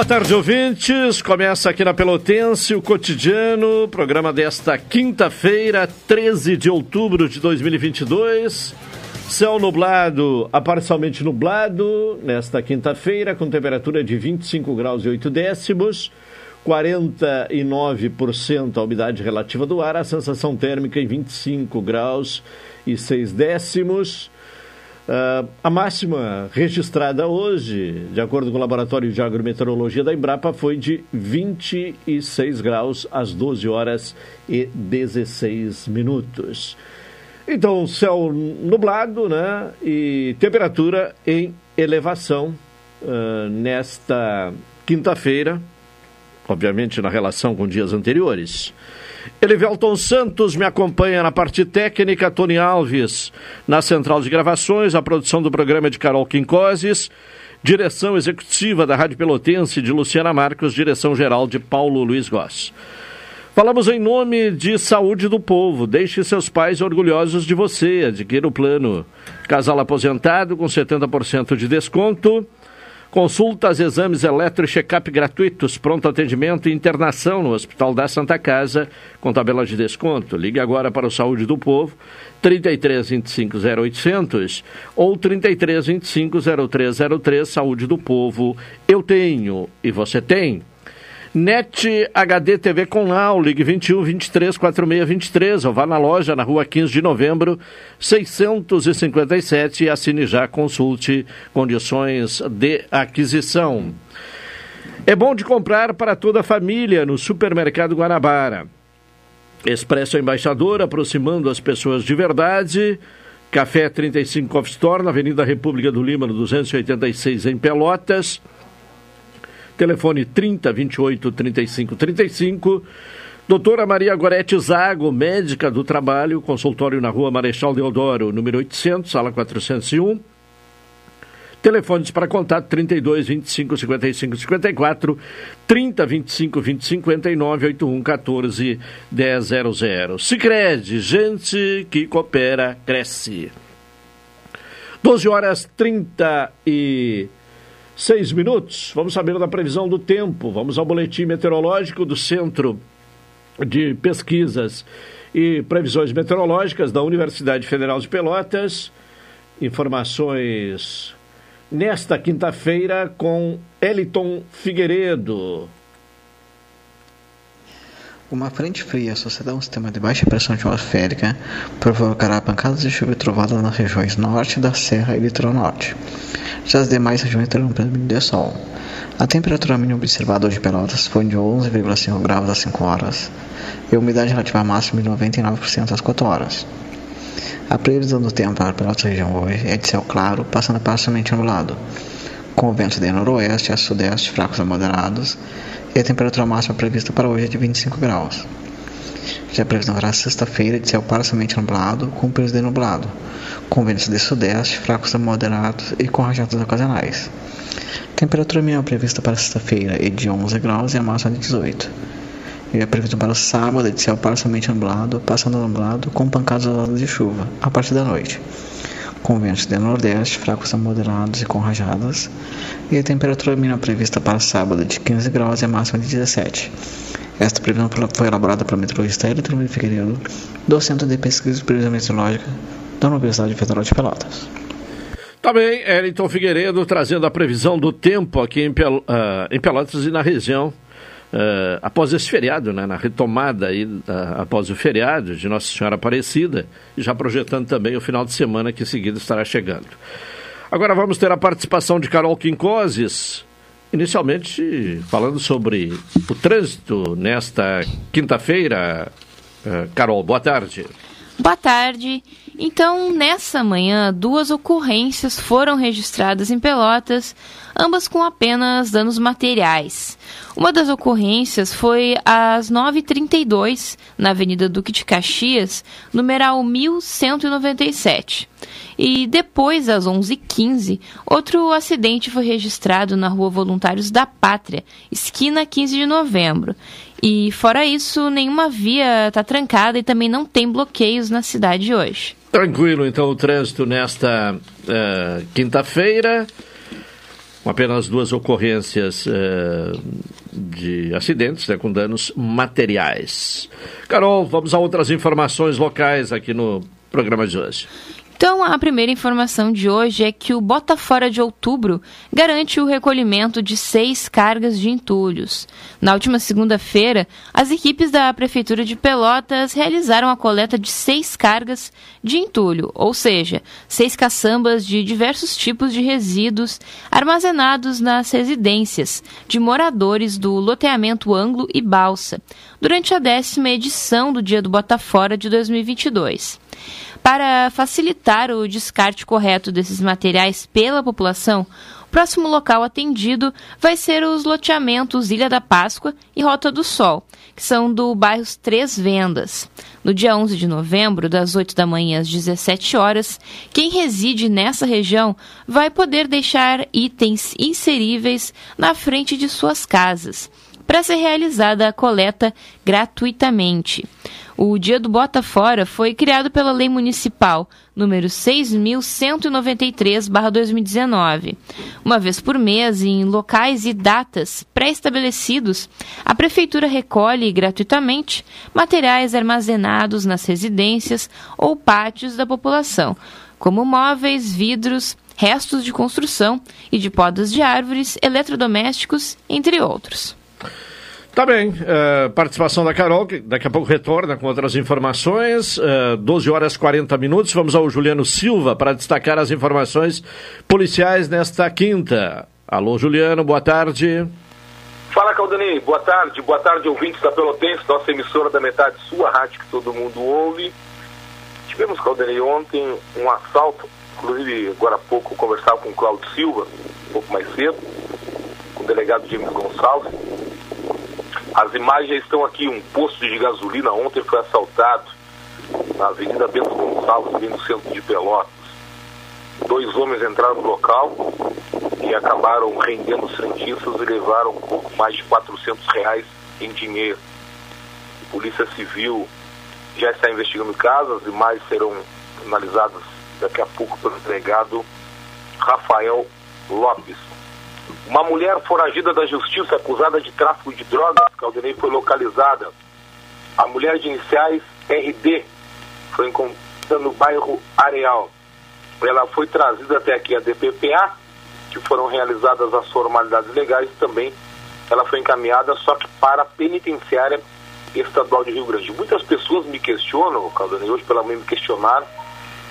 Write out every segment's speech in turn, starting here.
Boa tarde, ouvintes. Começa aqui na Pelotense o cotidiano, programa desta quinta-feira, 13 de outubro de 2022. Céu nublado a parcialmente nublado nesta quinta-feira, com temperatura de 25 graus e 8 décimos, 49% a umidade relativa do ar, a sensação térmica em 25 graus e 6 décimos. Uh, a máxima registrada hoje, de acordo com o Laboratório de Agrometeorologia da Embrapa, foi de 26 graus às 12 horas e 16 minutos. Então, céu nublado, né? E temperatura em elevação uh, nesta quinta-feira, obviamente na relação com dias anteriores. Elivelton Santos me acompanha na parte técnica, Tony Alves na central de gravações, a produção do programa de Carol Quincoses, direção executiva da Rádio Pelotense de Luciana Marcos, direção geral de Paulo Luiz Goss. Falamos em nome de Saúde do Povo. Deixe seus pais orgulhosos de você. Adquira o plano Casal Aposentado com 70% de desconto. Consultas, exames eletro e check-up gratuitos, pronto atendimento e internação no Hospital da Santa Casa, com tabela de desconto. Ligue agora para o Saúde do Povo, 33 25 0800 ou 33 25 0303, Saúde do Povo. Eu tenho e você tem. NET HD TV com Now, ligue 21 23 46 23 ou vá na loja na rua 15 de novembro, 657 e assine já, consulte condições de aquisição. É bom de comprar para toda a família no Supermercado Guanabara. Expresso Embaixador, aproximando as pessoas de verdade. Café 35 Coffee Store, na Avenida República do Lima, no 286, em Pelotas. Telefone 30 28 35 35. Doutora Maria Gorete Zago, médica do trabalho, consultório na rua Marechal Deodoro, número 800, sala 401. Telefones para contato 32 25 55 54, 30 25 20 59, 81 14 100. Sicredi, gente que coopera, cresce. 12 horas 30 e Seis minutos, vamos saber da previsão do tempo. Vamos ao boletim meteorológico do Centro de Pesquisas e Previsões Meteorológicas da Universidade Federal de Pelotas. Informações nesta quinta-feira com Eliton Figueiredo. Uma frente fria associada a um sistema de baixa pressão atmosférica provocará pancadas de chuva e trovada nas regiões norte da Serra e Litoral Norte. Já as demais regiões terão predomínio de sol. A temperatura mínima observada hoje em Pelotas foi de 11,5 graus às 5 horas e a umidade relativa máxima de 99% às 4 horas. A previsão do tempo para Pelotas região hoje é de céu claro, passando parcialmente nublado, com ventos de noroeste a sudeste fracos a moderados e a temperatura máxima prevista para hoje é de 25 graus. Já a previsão para sexta-feira é de céu parcialmente nublado, com período de nublado, com ventos de sudeste, fracos a moderados e com rajadas ocasionais. Temperatura mínima prevista para sexta-feira é de 11 graus e a máxima de 18. E a previsão para o sábado é de céu parcialmente nublado, passando nublado, com pancadas de chuva a partir da noite. Com ventos de nordeste, fracos a moderados e com rajadas. E a temperatura mínima prevista para sábado de 15 graus e a máxima de 17. Esta previsão foi elaborada pelo meteorologista Elton Figueiredo, do Centro de Pesquisa e Previsão Meteorológica da Universidade Federal de Pelotas. Também tá Elton Figueiredo trazendo a previsão do tempo aqui em, Pel uh, em Pelotas e na região. Uh, após esse feriado, né, na retomada aí, uh, após o feriado de Nossa Senhora Aparecida, já projetando também o final de semana que em seguida estará chegando. Agora vamos ter a participação de Carol Quincoses, inicialmente falando sobre o trânsito nesta quinta-feira. Uh, Carol, boa tarde. Boa tarde. Então, nessa manhã, duas ocorrências foram registradas em Pelotas, ambas com apenas danos materiais. Uma das ocorrências foi às 9h32, na Avenida Duque de Caxias, numeral 1197. E depois, às 11h15, outro acidente foi registrado na Rua Voluntários da Pátria, esquina 15 de novembro. E fora isso, nenhuma via está trancada e também não tem bloqueios na cidade hoje. Tranquilo, então, o trânsito nesta uh, quinta-feira. Apenas duas ocorrências uh, de acidentes né, com danos materiais. Carol, vamos a outras informações locais aqui no programa de hoje. Então, a primeira informação de hoje é que o Bota Fora de Outubro garante o recolhimento de seis cargas de entulhos. Na última segunda-feira, as equipes da Prefeitura de Pelotas realizaram a coleta de seis cargas de entulho, ou seja, seis caçambas de diversos tipos de resíduos armazenados nas residências de moradores do loteamento Anglo e Balsa, durante a décima edição do Dia do Bota Fora de 2022. Para facilitar o descarte correto desses materiais pela população, o próximo local atendido vai ser os loteamentos Ilha da Páscoa e Rota do Sol, que são do bairro Três Vendas. No dia 11 de novembro, das 8 da manhã às 17 horas, quem reside nessa região vai poder deixar itens inseríveis na frente de suas casas, para ser realizada a coleta gratuitamente. O Dia do Bota Fora foi criado pela Lei Municipal número 6.193/2019. Uma vez por mês, em locais e datas pré-estabelecidos, a prefeitura recolhe gratuitamente materiais armazenados nas residências ou pátios da população, como móveis, vidros, restos de construção e de podas de árvores, eletrodomésticos, entre outros. Tá bem, uh, participação da Carol, que daqui a pouco retorna com outras informações. Uh, 12 horas e 40 minutos. Vamos ao Juliano Silva para destacar as informações policiais nesta quinta. Alô, Juliano, boa tarde. Fala, Caldanei, boa tarde. Boa tarde, ouvintes da Pelotense, nossa emissora da metade sua rádio que todo mundo ouve. Tivemos, Caldanei, ontem um assalto, inclusive agora há pouco conversava com o Cláudio Silva, um pouco mais cedo, com o delegado James Gonçalves as imagens estão aqui, um posto de gasolina ontem foi assaltado na Avenida Bento Gonçalves, ali no centro de Pelotas. Dois homens entraram no local e acabaram rendendo os rentistas e levaram mais de 400 reais em dinheiro. A Polícia Civil já está investigando o caso, as imagens serão analisadas daqui a pouco pelo delegado Rafael Lopes. Uma mulher foragida da justiça acusada de tráfico de drogas, Caldenei, foi localizada. A mulher de iniciais RD foi encontrada no bairro Areal. Ela foi trazida até aqui a DPPA, que foram realizadas as formalidades legais também ela foi encaminhada só que para a penitenciária estadual de Rio Grande. Muitas pessoas me questionam, Caldanei, hoje pela manhã me questionaram,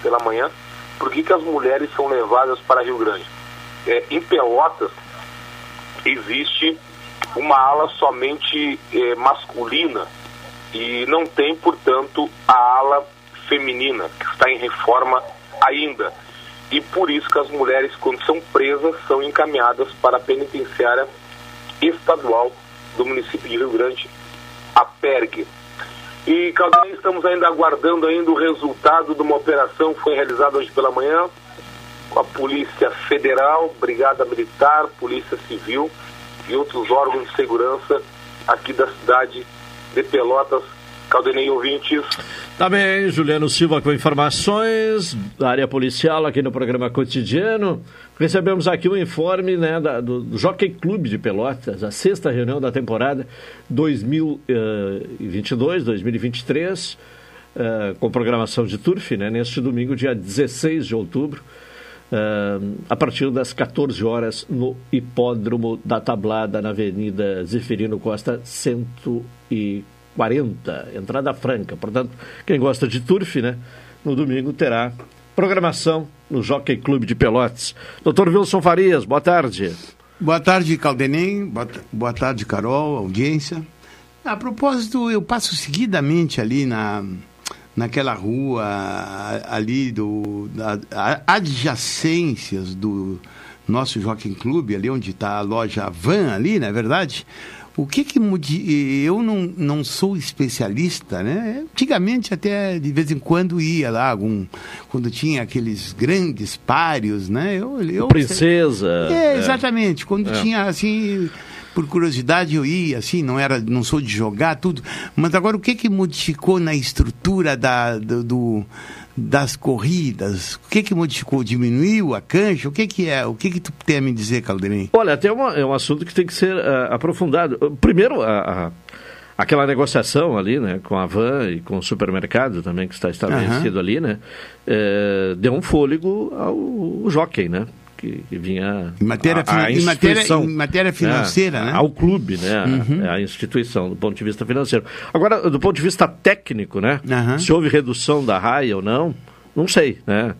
pela manhã, por que, que as mulheres são levadas para Rio Grande. É, em Pelotas, existe uma ala somente eh, masculina e não tem, portanto, a ala feminina, que está em reforma ainda. E por isso que as mulheres, quando são presas, são encaminhadas para a penitenciária estadual do município de Rio Grande, a PERG. E, Caldanei, estamos ainda aguardando ainda o resultado de uma operação que foi realizada hoje pela manhã, com a Polícia Federal, Brigada Militar, Polícia Civil e outros órgãos de segurança aqui da cidade de Pelotas. Caldenei ouvintes. Tá bem, Juliano Silva com informações da área policial aqui no programa cotidiano. Recebemos aqui um informe né, da, do, Jockey Clube de Pelotas, a sexta reunião da temporada 2022-2023, uh, com programação de turf, né, neste domingo, dia 16 de outubro uh, a partir das 14 horas no Hipódromo da Tablada, na Avenida Zeferino Costa 140, entrada franca. Portanto, quem gosta de turf, né, no domingo terá programação no Jockey Clube de Pelotas. Doutor Wilson Farias, boa tarde. Boa tarde, Caldenem. Boa tarde, Carol, audiência. A propósito, eu passo seguidamente ali na, naquela rua ali do adjacências do nosso Jockey Club, ali onde está a loja Van ali, não é verdade? O que que eu não, não sou especialista, né? Antigamente até de vez em quando ia lá algum quando tinha aqueles grandes páreos, né? Eu, eu princesa. É, exatamente. Quando é. tinha assim por curiosidade eu ia, assim, não era, não sou de jogar tudo. Mas agora o que que modificou na estrutura da, do, do das corridas? O que que modificou? Diminuiu a cancha? O que que é? O que que tu tem a me dizer, Calderim? Olha, até uma, é um assunto que tem que ser uh, aprofundado. Primeiro, a, a, aquela negociação ali, né, com a van e com o supermercado também que está estabelecido uhum. ali, né, é, deu um fôlego ao, ao jockey, né? Que, que vinha em matéria, a, a em matéria, em matéria financeira, né? Ao clube, né? Uhum. A, a, instituição, do ponto de vista financeiro. Agora, do ponto de vista técnico, né? Uhum. Se houve redução da raia ou não, não sei, né?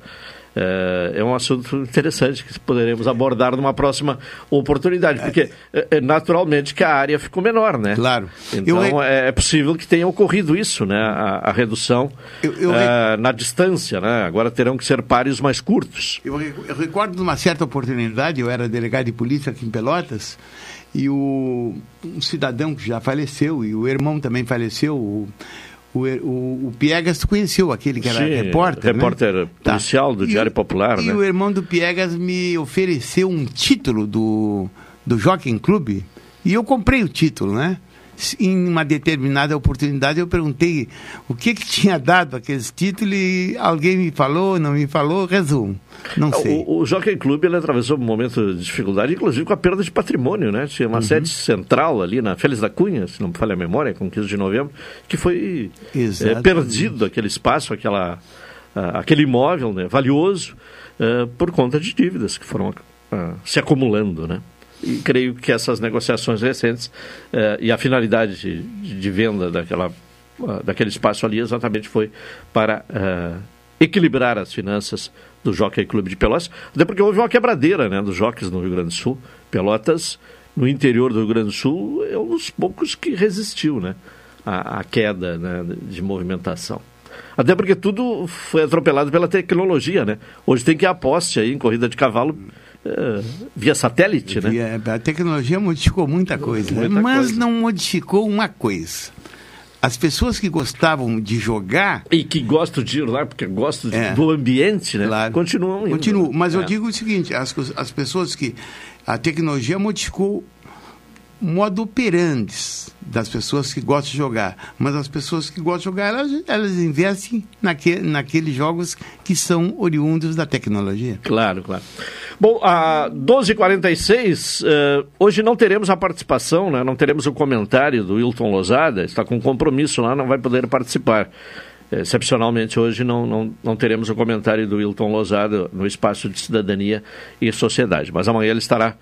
É, é um assunto interessante que poderemos abordar numa próxima oportunidade, porque é, é, naturalmente que a área ficou menor, né? Claro. Então eu... é, é possível que tenha ocorrido isso, né? A, a redução eu, eu... Na distância, né? Agora terão que ser pares mais curtos. Eu, eu recordo de uma certa oportunidade, eu era delegado de polícia aqui em Pelotas, e o, um cidadão que já faleceu, e o irmão também faleceu, o, o, o, o, Piegas tu conheceu aquele que era Sim, repórter, repórter né? policial tá. do Diário o, Popular, e né? E o irmão do Piegas me ofereceu um título do, do Jockey Club e eu comprei o título, né? Em uma determinada oportunidade eu perguntei o que que tinha dado aqueles títulos e alguém me falou, não me falou, resumo. Não sei. O, o Jockey Club ele atravessou um momento de dificuldade, inclusive com a perda de patrimônio, né? Tinha uma uhum. sede central ali na Félix da Cunha, se não me falha a memória, com 15 de novembro, que foi é, perdido aquele espaço, aquela, aquele imóvel né, valioso, uh, por conta de dívidas que foram uh, se acumulando, né? E creio que essas negociações recentes eh, e a finalidade de, de venda daquela, uh, daquele espaço ali exatamente foi para uh, equilibrar as finanças do Jockey Clube de Pelotas, até porque houve uma quebradeira né, dos jockeys no Rio Grande do Sul. Pelotas, no interior do Rio Grande do Sul, é um dos poucos que resistiu né, à, à queda né, de movimentação. Até porque tudo foi atropelado pela tecnologia, né? Hoje tem que ir a poste aí em corrida de cavalo via satélite, né? Via, a tecnologia modificou muita coisa, muita mas coisa. não modificou uma coisa. As pessoas que gostavam de jogar. E que gostam de ir lá, porque gostam é, do ambiente, né? Claro. Continuam indo. Continuam. Mas é. eu digo o seguinte: as, as pessoas que. A tecnologia modificou modo operantes das pessoas que gostam de jogar. Mas as pessoas que gostam de jogar, elas, elas investem naque, naqueles jogos que são oriundos da tecnologia. Claro, claro. Bom, a 12h46, uh, eh, hoje não teremos a participação, né? não teremos o comentário do Wilton Lozada, está com compromisso lá, não vai poder participar. Excepcionalmente hoje não, não, não teremos o comentário do Wilton Lozada no espaço de cidadania e sociedade, mas amanhã ele estará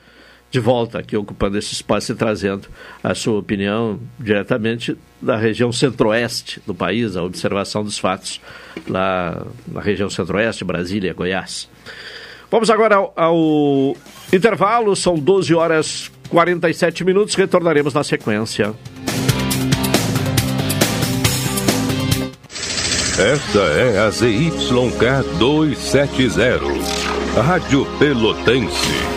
de volta aqui ocupando esse espaço e trazendo a sua opinião diretamente da região centro-oeste do país, a observação dos fatos lá na região centro-oeste, Brasília, Goiás. Vamos agora ao, ao intervalo, são 12 horas 47 minutos, retornaremos na sequência. Esta é a ZYK 270, Rádio Pelotense,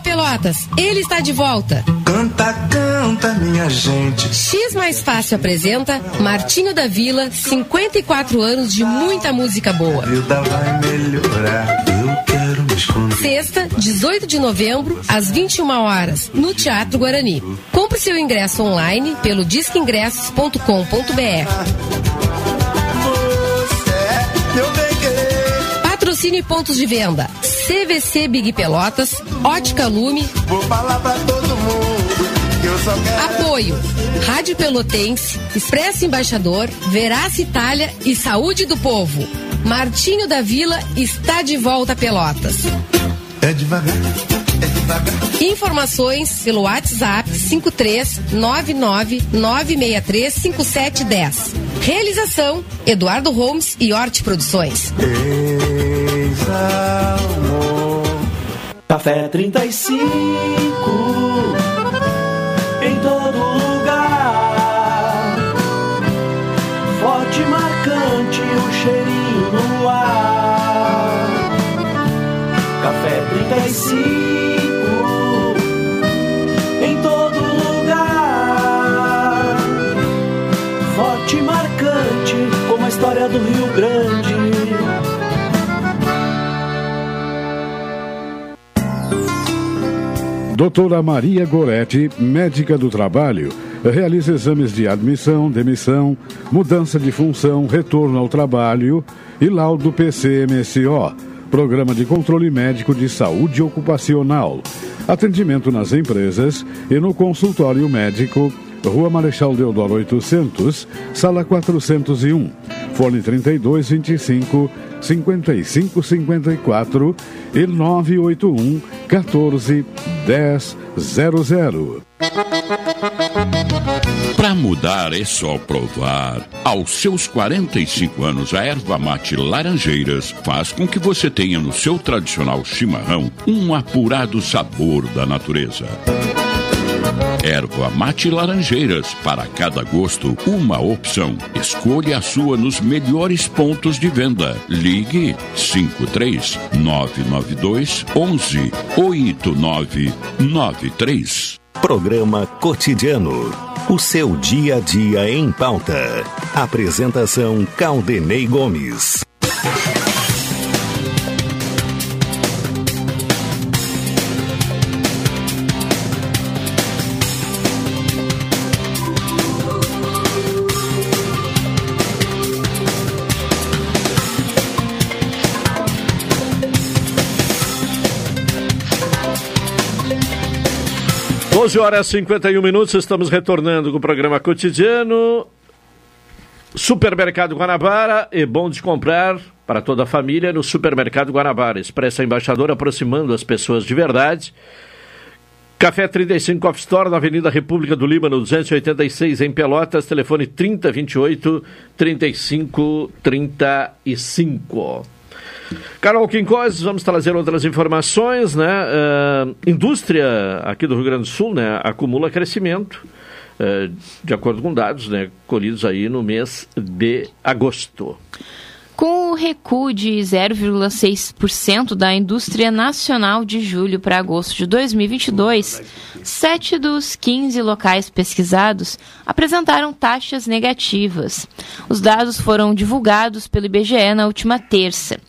Alô Pelotas, ele está de volta. Canta, canta, minha gente. X Mais Fácil apresenta Martinho da Vila, 54 anos de muita música boa. A vida vai melhorar. Eu quero me esconder. Sexta, 18 de novembro, às 21 horas, no Teatro Guarani. Compre seu ingresso online pelo disqueingressos.com.br. Patrocine pontos de venda. CVC Big Pelotas, Ótica Lume. Vou falar pra todo mundo. Apoio: Rádio Pelotense, Expresso Embaixador, Verace Itália e Saúde do Povo. Martinho da Vila está de volta a Pelotas. É devagar, é devagar. Informações pelo WhatsApp 53999635710. Realização Eduardo Holmes e Horti Produções. Exalmo. Café 35 em todo lugar. Forte marcante o cheirinho no ar. Café 35 Doutora Maria Goretti, médica do trabalho, realiza exames de admissão, demissão, mudança de função, retorno ao trabalho e laudo PCMSO, Programa de Controle Médico de Saúde Ocupacional. Atendimento nas empresas e no consultório médico, Rua Marechal Deodoro 800, Sala 401, Fone 3225 5554 e 981 14 1000. Para mudar é só provar. Aos seus 45 anos, a erva mate Laranjeiras faz com que você tenha no seu tradicional chimarrão um apurado sabor da natureza. Erva mate Laranjeiras, para cada gosto, uma opção. Escolha a sua nos melhores pontos de venda. Ligue 53 992 11 8993. Programa Cotidiano. O seu dia a dia em pauta. Apresentação Caldenei Gomes. Doze horas e 51 minutos, estamos retornando com o programa cotidiano. Supermercado Guanabara é bom de comprar para toda a família no Supermercado Guanabara. Expressa Embaixador aproximando as pessoas de verdade. Café 35 Off Store na Avenida República do Líbano, 286 em Pelotas, telefone 3028 3535. Carol Quincós, vamos trazer outras informações, né? Uh, indústria aqui do Rio Grande do Sul, né, acumula crescimento, uh, de acordo com dados, né, colhidos aí no mês de agosto. Com o recuo de 0,6% da indústria nacional de julho para agosto de 2022, sete dos 15 locais pesquisados apresentaram taxas negativas. Os dados foram divulgados pelo IBGE na última terça.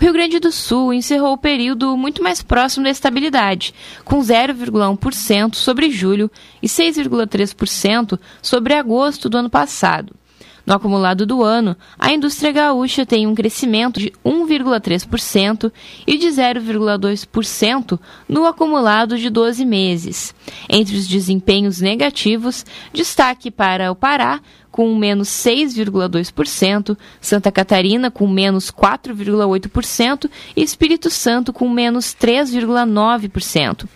O Rio Grande do Sul encerrou o período muito mais próximo da estabilidade, com 0,1% sobre julho e 6,3% sobre agosto do ano passado. No acumulado do ano, a indústria gaúcha tem um crescimento de 1,3% e de 0,2% no acumulado de 12 meses. Entre os desempenhos negativos, destaque para o Pará, com menos 6,2%, Santa Catarina com menos 4,8% e Espírito Santo com menos 3,9%.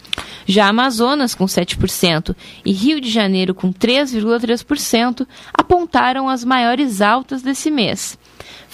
Já Amazonas, com 7%, e Rio de Janeiro, com 3,3%, apontaram as maiores altas desse mês.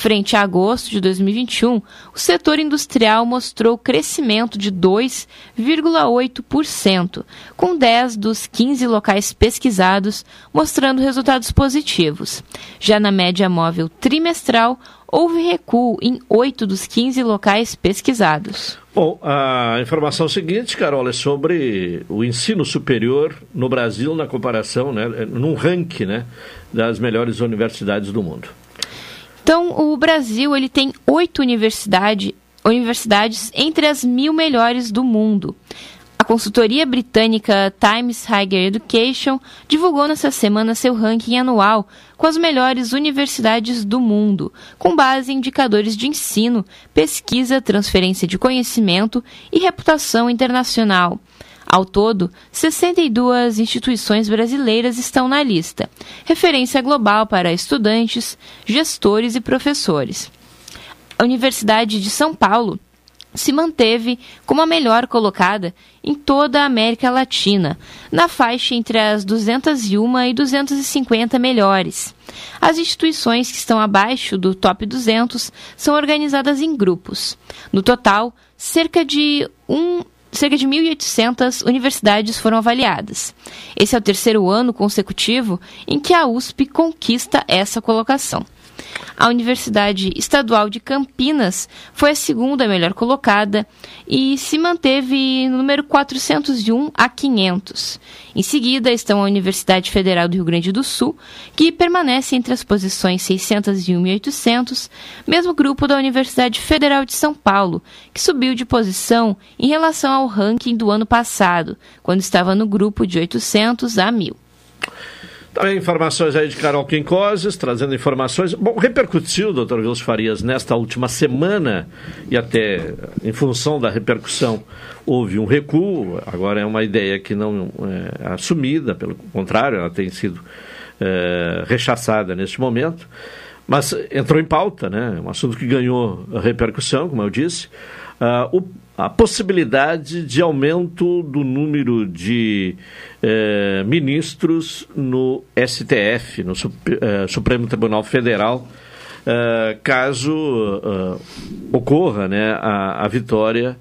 Frente a agosto de 2021, o setor industrial mostrou crescimento de 2,8%, com 10 dos 15 locais pesquisados mostrando resultados positivos. Já na média móvel trimestral, houve recuo em 8 dos 15 locais pesquisados. Bom, a informação seguinte, Carol, é sobre o ensino superior no Brasil na comparação, né, num ranking né, das melhores universidades do mundo. Então, o Brasil ele tem oito universidade, universidades entre as mil melhores do mundo. A consultoria britânica Times Higher Education divulgou nessa semana seu ranking anual com as melhores universidades do mundo, com base em indicadores de ensino, pesquisa, transferência de conhecimento e reputação internacional. Ao todo, 62 instituições brasileiras estão na lista, referência global para estudantes, gestores e professores. A Universidade de São Paulo se manteve como a melhor colocada em toda a América Latina, na faixa entre as 201 e 250 melhores. As instituições que estão abaixo do top 200 são organizadas em grupos. No total, cerca de um, cerca de 1.800 universidades foram avaliadas. Esse é o terceiro ano consecutivo em que a USP conquista essa colocação. A Universidade Estadual de Campinas foi a segunda melhor colocada e se manteve no número 401 a 500. Em seguida estão a Universidade Federal do Rio Grande do Sul, que permanece entre as posições 601 e 800, mesmo grupo da Universidade Federal de São Paulo, que subiu de posição em relação ao ranking do ano passado, quando estava no grupo de 800 a 1000. Também informações aí de Carol Quincoses, trazendo informações. Bom, repercutiu, doutor Wilson Farias, nesta última semana, e até em função da repercussão, houve um recuo. Agora é uma ideia que não é assumida, pelo contrário, ela tem sido é, rechaçada neste momento. Mas entrou em pauta, né? Um assunto que ganhou repercussão, como eu disse. Uh, o a possibilidade de aumento do número de eh, ministros no STF, no eh, Supremo Tribunal Federal, eh, caso ocorra né, a, a, vitória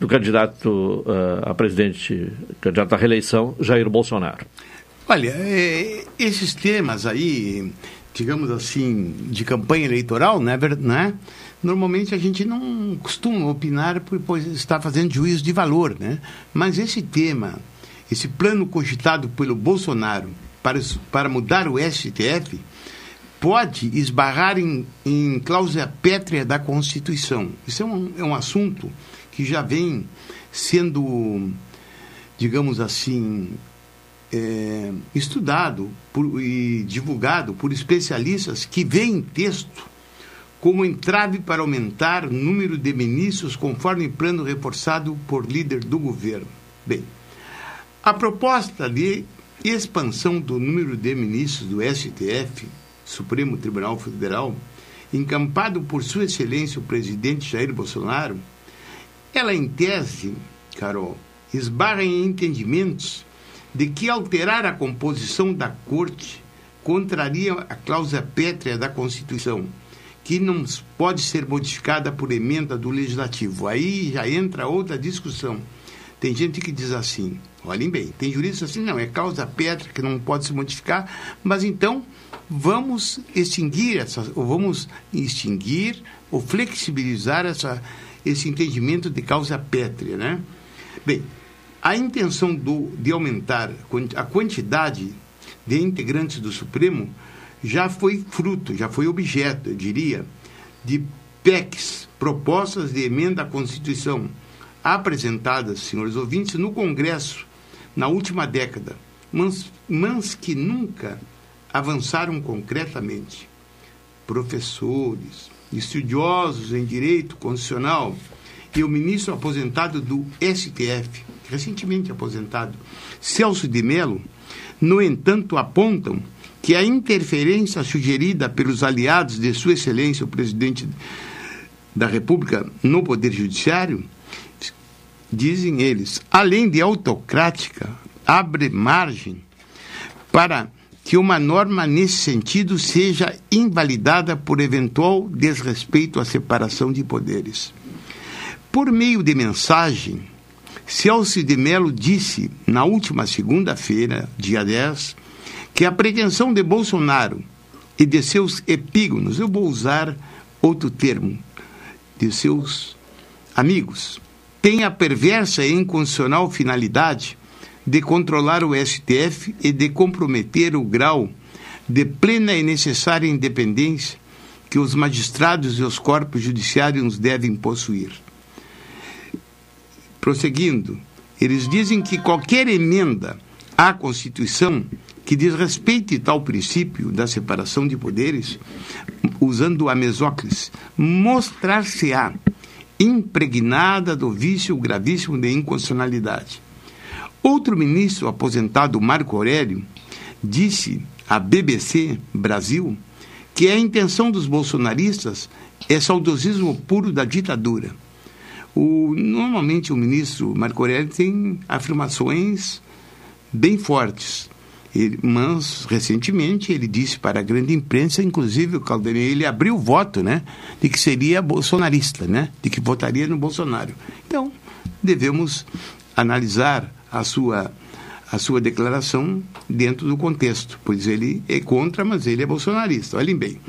do candidato a presidente, candidato à reeleição, Jair Bolsonaro. Olha, esses temas aí, digamos assim, de campanha eleitoral, né, né? Normalmente a gente não costuma opinar pois está fazendo juízo de valor, né? Mas esse tema, esse plano cogitado pelo Bolsonaro para, para mudar o STF, pode esbarrar em, em cláusula pétrea da Constituição. Isso é um, é um assunto que já vem sendo, digamos assim, é, estudado por, e divulgado por especialistas que veem texto como entrave para aumentar o número de ministros conforme plano reforçado por líder do governo. Bem, a proposta de expansão do número de ministros do STF, Supremo Tribunal Federal, encampado por Sua Excelência o presidente Jair Bolsonaro, ela em tese, Carol, esbarra em entendimentos de que alterar a composição da corte contraria a cláusula pétrea da Constituição que não pode ser modificada por emenda do legislativo. Aí já entra outra discussão. Tem gente que diz assim, olhem bem, tem juristas assim, não, é causa pétrea que não pode se modificar, mas então vamos extinguir essa, ou vamos extinguir ou flexibilizar essa, esse entendimento de causa pétrea, né? Bem, a intenção do, de aumentar a quantidade de integrantes do Supremo já foi fruto, já foi objeto, eu diria, de PECs, propostas de emenda à Constituição, apresentadas, senhores ouvintes, no Congresso na última década, mas, mas que nunca avançaram concretamente. Professores, estudiosos em direito constitucional e o ministro aposentado do STF, recentemente aposentado, Celso de Mello, no entanto, apontam que a interferência sugerida pelos aliados de Sua Excelência, o presidente da República, no Poder Judiciário, dizem eles, além de autocrática, abre margem para que uma norma nesse sentido seja invalidada por eventual desrespeito à separação de poderes. Por meio de mensagem, Celso de Mello disse na última segunda-feira, dia 10, que a pretensão de Bolsonaro e de seus epígonos, eu vou usar outro termo, de seus amigos, tem a perversa e inconstitucional finalidade de controlar o STF e de comprometer o grau de plena e necessária independência que os magistrados e os corpos judiciários devem possuir. Prosseguindo, eles dizem que qualquer emenda à Constituição que desrespeite tal princípio da separação de poderes, usando a mesóclise, mostrar-se-á impregnada do vício gravíssimo de inconstitucionalidade. Outro ministro aposentado, Marco Aurélio, disse à BBC Brasil que a intenção dos bolsonaristas é saudosismo puro da ditadura. O, normalmente o ministro Marco Aurélio tem afirmações bem fortes. Ele, mas, recentemente, ele disse para a grande imprensa, inclusive o Caldeirão, ele abriu o voto, né? De que seria bolsonarista, né? De que votaria no Bolsonaro. Então, devemos analisar a sua, a sua declaração dentro do contexto, pois ele é contra, mas ele é bolsonarista. Olhem bem.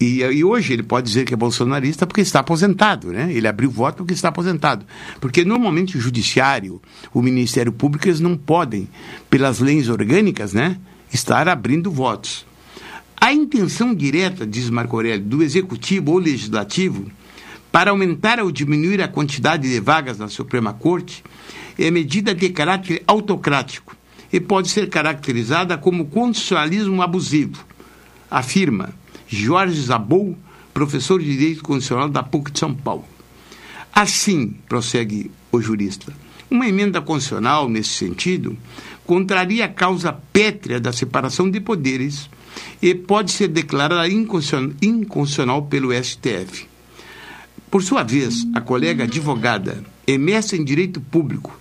E, e, hoje ele pode dizer que é bolsonarista porque está aposentado, né? Ele abriu voto porque está aposentado. Porque normalmente o judiciário, o Ministério Público, eles não podem, pelas leis orgânicas, né, estar abrindo votos. A intenção direta, diz Marco Aurélio, do executivo ou legislativo para aumentar ou diminuir a quantidade de vagas na Suprema Corte é medida de caráter autocrático e pode ser caracterizada como constitucionalismo abusivo. Afirma Jorge Zabou, professor de Direito Constitucional da PUC de São Paulo. Assim, prossegue o jurista, uma emenda constitucional nesse sentido contraria a causa pétrea da separação de poderes e pode ser declarada inconstitucional pelo STF. Por sua vez, a colega advogada e mestre em Direito Público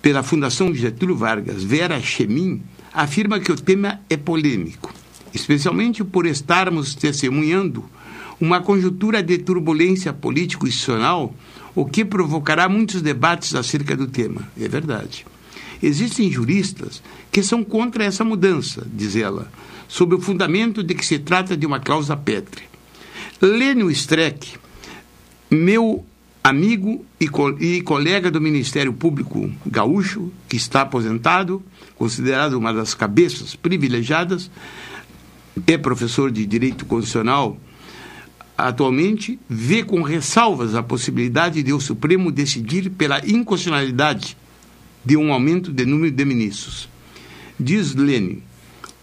pela Fundação Getúlio Vargas, Vera Chemin, afirma que o tema é polêmico especialmente por estarmos testemunhando uma conjuntura de turbulência político-institucional, o que provocará muitos debates acerca do tema. É verdade. Existem juristas que são contra essa mudança, diz ela, sob o fundamento de que se trata de uma cláusula pétrea. Lênio Streck, meu amigo e, co e colega do Ministério Público Gaúcho, que está aposentado, considerado uma das cabeças privilegiadas, é professor de Direito Constitucional, atualmente vê com ressalvas a possibilidade de o Supremo decidir pela inconstitucionalidade de um aumento de número de ministros. Diz Lênin,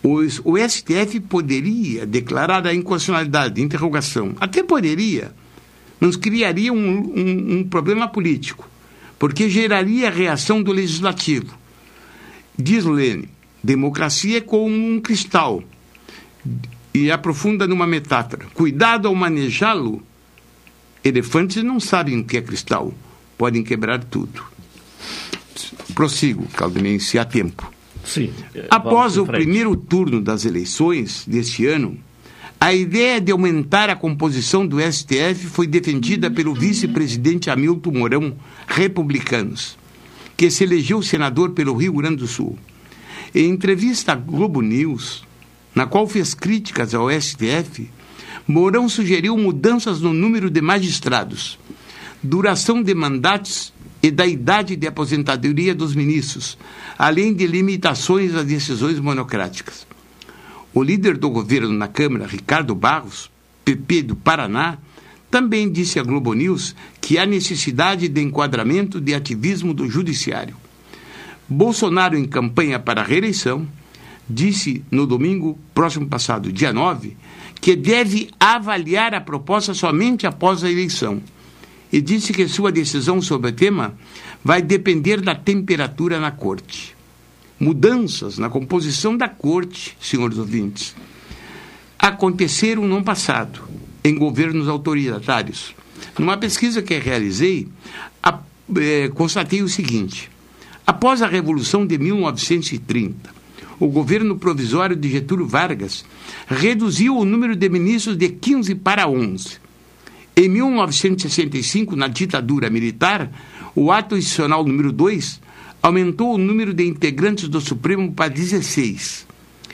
o STF poderia declarar a inconstitucionalidade, interrogação, até poderia, mas criaria um, um, um problema político, porque geraria reação do legislativo. Diz Lênin, democracia é como um cristal, e aprofunda numa metáfora: cuidado ao manejá-lo. Elefantes não sabem o que é cristal, podem quebrar tudo. Prossigo, Caldenei, se há tempo. Sim. Após o primeiro turno das eleições deste ano, a ideia de aumentar a composição do STF foi defendida pelo vice-presidente Hamilton Mourão, republicanos, que se elegeu senador pelo Rio Grande do Sul. Em entrevista à Globo News, na qual fez críticas ao STF, Mourão sugeriu mudanças no número de magistrados, duração de mandatos e da idade de aposentadoria dos ministros, além de limitações às decisões monocráticas. O líder do governo na Câmara, Ricardo Barros, PP do Paraná, também disse à Globo News que há necessidade de enquadramento de ativismo do judiciário. Bolsonaro, em campanha para a reeleição, disse no domingo próximo passado, dia 9, que deve avaliar a proposta somente após a eleição. E disse que sua decisão sobre o tema vai depender da temperatura na corte. Mudanças na composição da corte, senhores ouvintes, aconteceram no passado, em governos autoritários. Numa pesquisa que realizei, a, eh, constatei o seguinte: após a Revolução de 1930, o governo provisório de Getúlio Vargas reduziu o número de ministros de 15 para 11. Em 1965, na ditadura militar, o ato institucional número 2 aumentou o número de integrantes do Supremo para 16.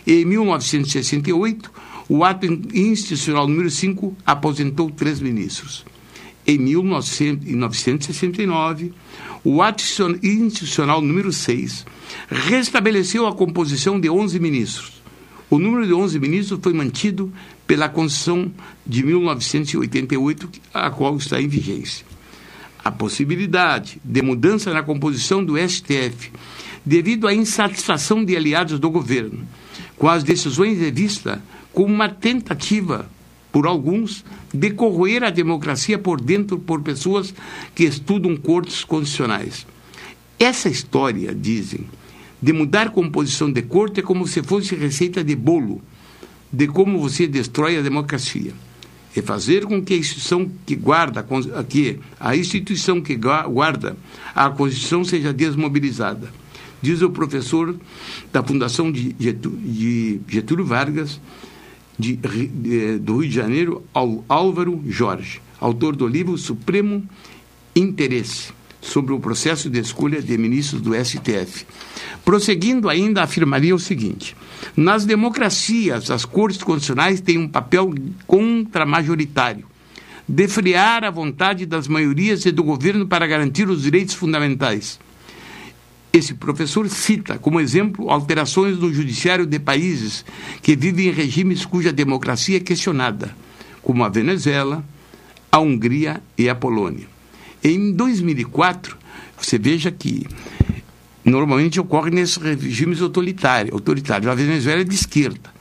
Em 1968, o ato institucional número 5 aposentou três ministros. Em 1969, o ato institucional número 6 restabeleceu a composição de 11 ministros. O número de 11 ministros foi mantido pela Constituição de 1988, a qual está em vigência. A possibilidade de mudança na composição do STF, devido à insatisfação de aliados do governo, com as decisões de vista como uma tentativa, por alguns, de corroer a democracia por dentro por pessoas que estudam cortes constitucionais. Essa história, dizem, de mudar composição de corte é como se fosse receita de bolo, de como você destrói a democracia. é fazer com que a instituição que guarda que a instituição que guarda a Constituição seja desmobilizada. Diz o professor da Fundação de Getúlio Vargas de, de, do Rio de Janeiro, Álvaro Jorge, autor do livro Supremo Interesse sobre o processo de escolha de ministros do STF. Prosseguindo ainda, afirmaria o seguinte: nas democracias, as cortes constitucionais têm um papel contramajoritário de frear a vontade das maiorias e do governo para garantir os direitos fundamentais. Esse professor cita como exemplo alterações no judiciário de países que vivem em regimes cuja democracia é questionada, como a Venezuela, a Hungria e a Polônia. Em 2004, você veja que normalmente ocorre nesses regimes autoritários. autoritários. A Venezuela é de esquerda,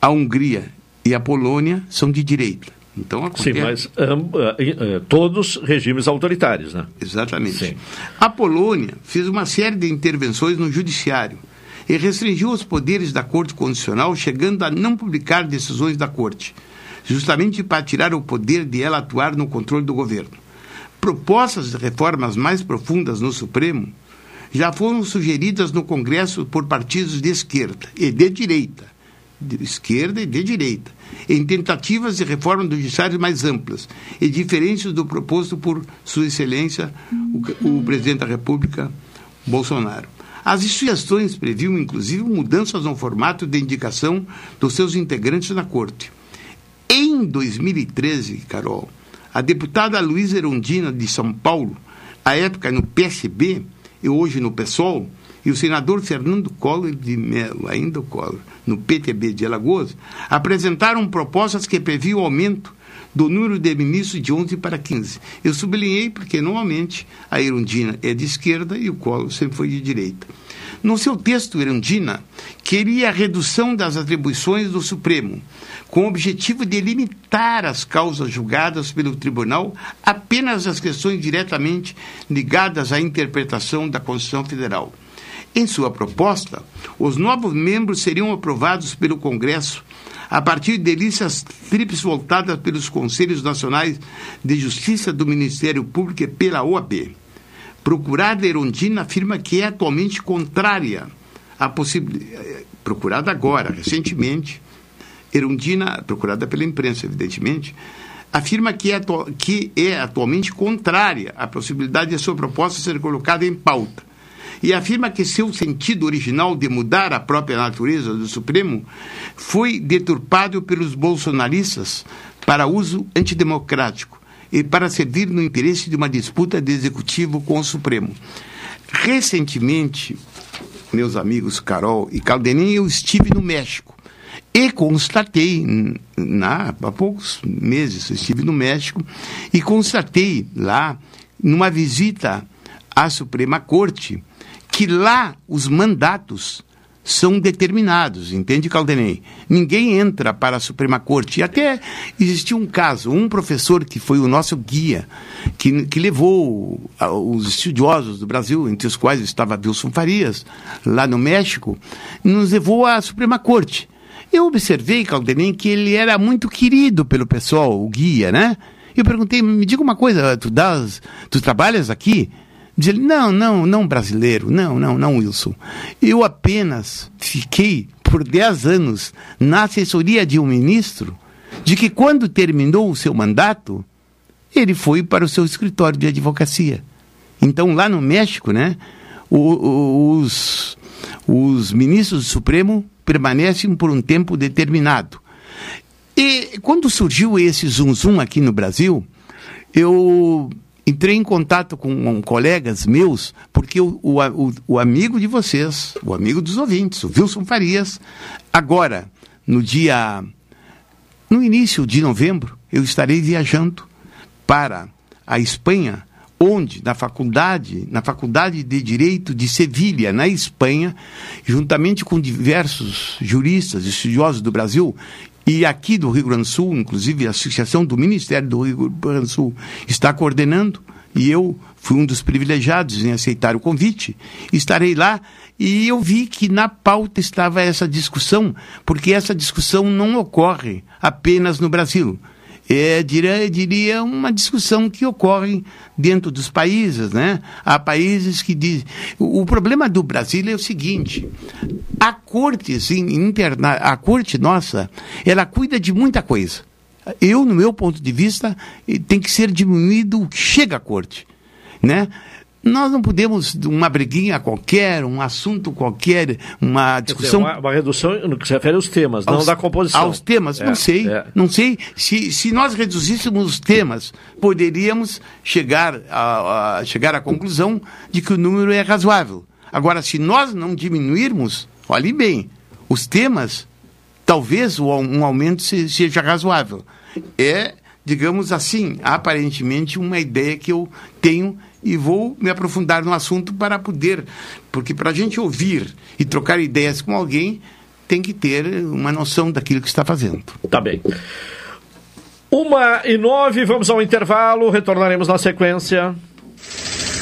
a Hungria e a Polônia são de direita. Então, acontece... Sim, mas um, uh, uh, todos regimes autoritários, né? Exatamente. Sim. A Polônia fez uma série de intervenções no judiciário e restringiu os poderes da Corte Constitucional, chegando a não publicar decisões da Corte, justamente para tirar o poder de ela atuar no controle do governo. Propostas de reformas mais profundas no Supremo já foram sugeridas no Congresso por partidos de esquerda e de direita, de esquerda e de direita, em tentativas de reforma do judiciário mais amplas e diferentes do proposto por Sua Excelência, o, o presidente da República, Bolsonaro. As sugestões previam, inclusive, mudanças no formato de indicação dos seus integrantes na Corte. Em 2013, Carol, a deputada Luísa Erundina de São Paulo, à época no PSB, e hoje no PSOL, e o senador Fernando Collor de Mello, ainda o Collor, no PTB de Alagoas, apresentaram propostas que previam o aumento do número de ministros de 11 para 15. Eu sublinhei porque, normalmente, a Erundina é de esquerda e o Collor sempre foi de direita. No seu texto, Erundina queria a redução das atribuições do Supremo, com o objetivo de limitar as causas julgadas pelo tribunal apenas às questões diretamente ligadas à interpretação da Constituição Federal. Em sua proposta, os novos membros seriam aprovados pelo Congresso a partir de listas tríplices voltadas pelos Conselhos Nacionais de Justiça do Ministério Público e pela OAB. Procurada Erondina afirma que é atualmente contrária à possibilidade. Procurada agora, recentemente, Erundina, procurada pela imprensa, evidentemente, afirma que é, que é atualmente contrária à possibilidade de sua proposta ser colocada em pauta e afirma que seu sentido original de mudar a própria natureza do Supremo foi deturpado pelos bolsonaristas para uso antidemocrático e para servir no interesse de uma disputa de executivo com o Supremo. Recentemente, meus amigos Carol e Caldenin, eu estive no México e constatei, na, há poucos meses, estive no México e constatei lá, numa visita à Suprema Corte, que lá os mandatos são determinados, entende, Caldenei? Ninguém entra para a Suprema Corte. E até existiu um caso, um professor que foi o nosso guia, que, que levou os estudiosos do Brasil, entre os quais estava Wilson Farias, lá no México, nos levou à Suprema Corte. Eu observei, Caldenei, que ele era muito querido pelo pessoal, o guia, né? Eu perguntei, me diga uma coisa, tu, das, tu trabalhas aqui? Diz ele, não, não, não brasileiro, não, não, não, Wilson. Eu apenas fiquei por 10 anos na assessoria de um ministro de que quando terminou o seu mandato, ele foi para o seu escritório de advocacia. Então, lá no México, né, os, os ministros do Supremo permanecem por um tempo determinado. E quando surgiu esse zum zum aqui no Brasil, eu entrei em contato com um, colegas meus, porque o, o, o, amigo de vocês, o amigo dos ouvintes, o Wilson Farias, agora, no dia. No início de novembro, eu estarei viajando para a Espanha, onde, na faculdade, na Faculdade de Direito de Sevilha, na Espanha, juntamente com diversos juristas, estudiosos do Brasil, e aqui do Rio Grande do Sul, inclusive a Associação do Ministério do Rio Grande do Sul está coordenando, e eu fui um dos privilegiados em aceitar o convite. Estarei lá e eu vi que na pauta estava essa discussão, porque essa discussão não ocorre apenas no Brasil. É, diria, diria uma discussão que ocorre dentro dos países, né? Há países que dizem... O, o problema do Brasil é o seguinte, a corte, assim, interna, a corte nossa, ela cuida de muita coisa. Eu, no meu ponto de vista, tem que ser diminuído o que chega à corte, né? Nós não podemos, uma briguinha qualquer, um assunto qualquer, uma discussão. Dizer, uma, uma, redução no que se refere aos temas, aos, não da composição. Aos temas, é, não sei. É. Não sei. Se, se nós reduzíssemos os temas, poderíamos chegar a, a, chegar à conclusão de que o número é razoável. Agora, se nós não diminuirmos, olhe bem, os temas, talvez um aumento seja razoável. É, digamos assim, aparentemente uma ideia que eu tenho e vou me aprofundar no assunto para poder, porque para a gente ouvir e trocar ideias com alguém, tem que ter uma noção daquilo que está fazendo. Tá bem. Uma e nove, vamos ao intervalo, retornaremos na sequência.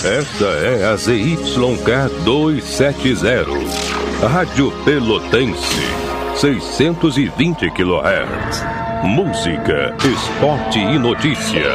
Esta é a ZYK 270, Rádio Pelotense, 620 kHz. Música, esporte e notícia.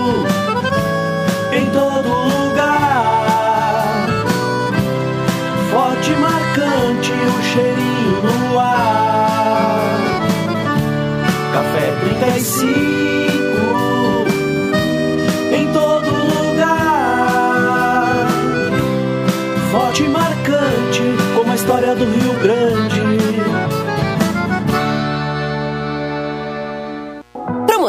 história do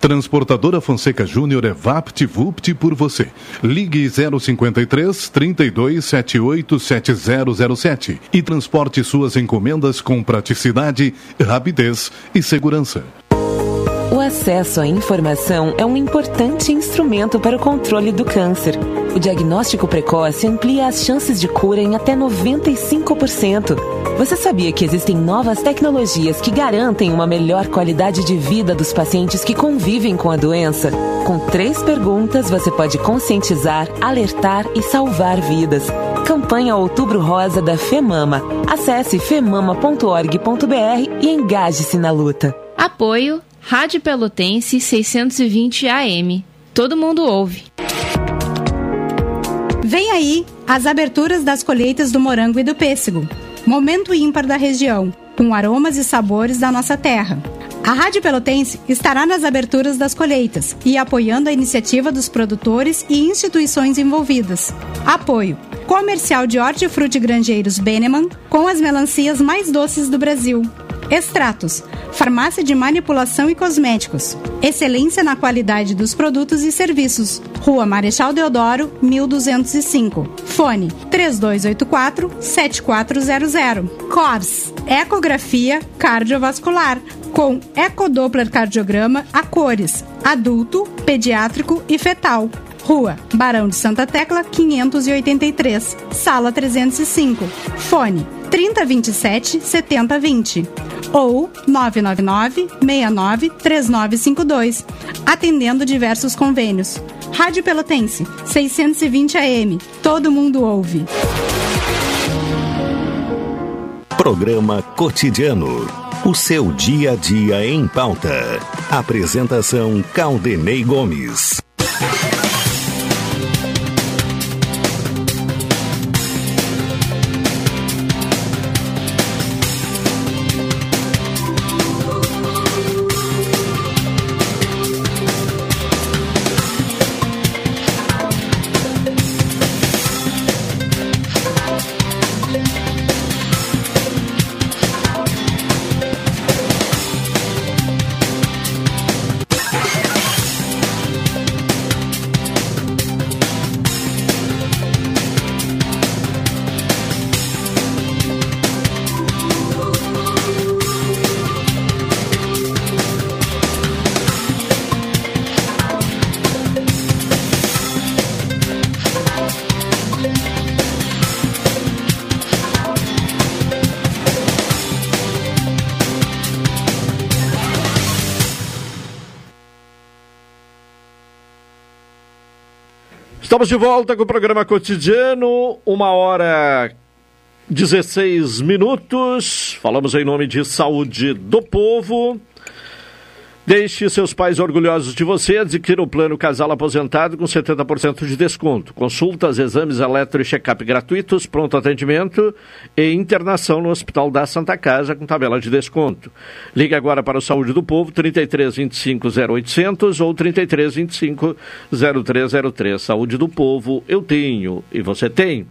Transportadora Fonseca Júnior é VaptVupt por você. Ligue 053 3278 7007 e transporte suas encomendas com praticidade, rapidez e segurança. O acesso à informação é um importante instrumento para o controle do câncer. O diagnóstico precoce amplia as chances de cura em até 95%. Você sabia que existem novas tecnologias que garantem uma melhor qualidade de vida dos pacientes que convivem com a doença? Com três perguntas, você pode conscientizar, alertar e salvar vidas. Campanha Outubro Rosa da FEMAMA. Acesse femama.org.br e engaje-se na luta. Apoio Rádio Pelotense 620 AM. Todo mundo ouve. Vem aí as aberturas das colheitas do morango e do pêssego. Momento ímpar da região, com aromas e sabores da nossa terra. A Rádio Pelotense estará nas aberturas das colheitas e apoiando a iniciativa dos produtores e instituições envolvidas. Apoio Comercial de Hortifruti Grangeiros Beneman, com as melancias mais doces do Brasil. Extratos, farmácia de manipulação e cosméticos. Excelência na qualidade dos produtos e serviços. Rua Marechal Deodoro, 1205. Fone 3284 7400. CORS, ecografia cardiovascular com ecodoppler cardiograma a cores, adulto, pediátrico e fetal. Rua Barão de Santa Tecla, 583, Sala 305. Fone 3027 7020 ou 999 69 3952, atendendo diversos convênios. Rádio Pelotense, 620 AM. Todo mundo ouve. Programa Cotidiano. O seu dia a dia em pauta. Apresentação Caldenei Gomes. Estamos de volta com o programa cotidiano, uma hora 16 minutos. Falamos em nome de Saúde do Povo. Deixe seus pais orgulhosos de você. Adquira o plano Casal Aposentado com 70% de desconto. Consultas, exames eletro e check-up gratuitos, pronto atendimento e internação no Hospital da Santa Casa com tabela de desconto. Ligue agora para o Saúde do Povo, 33 25 0800 ou 33 25 0303. Saúde do Povo, eu tenho e você tem.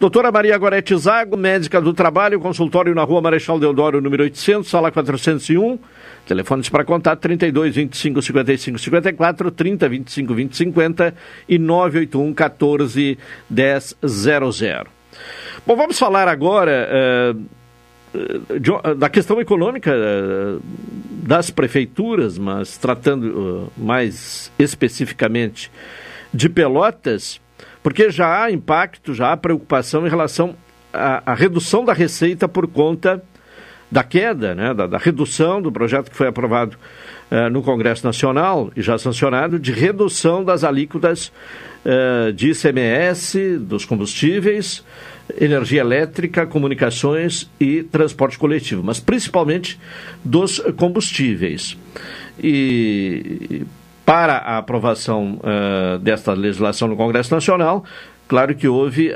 Doutora Maria Gorete Zago, médica do trabalho, consultório na rua Marechal Deodoro, número 800, sala 401. Telefones para contato 32 25 55 54, 30 25 20 50 e 981 14 10 00. Bom, vamos falar agora uh, de, da questão econômica uh, das prefeituras, mas tratando uh, mais especificamente de Pelotas, porque já há impacto, já há preocupação em relação à, à redução da receita por conta da queda, né, da, da, redução do projeto que foi aprovado uh, no Congresso Nacional e já sancionado, de redução das alíquotas uh, de ICMS, dos combustíveis, energia elétrica, comunicações e transporte coletivo, mas principalmente dos combustíveis. E para a aprovação uh, desta legislação no Congresso Nacional, claro que houve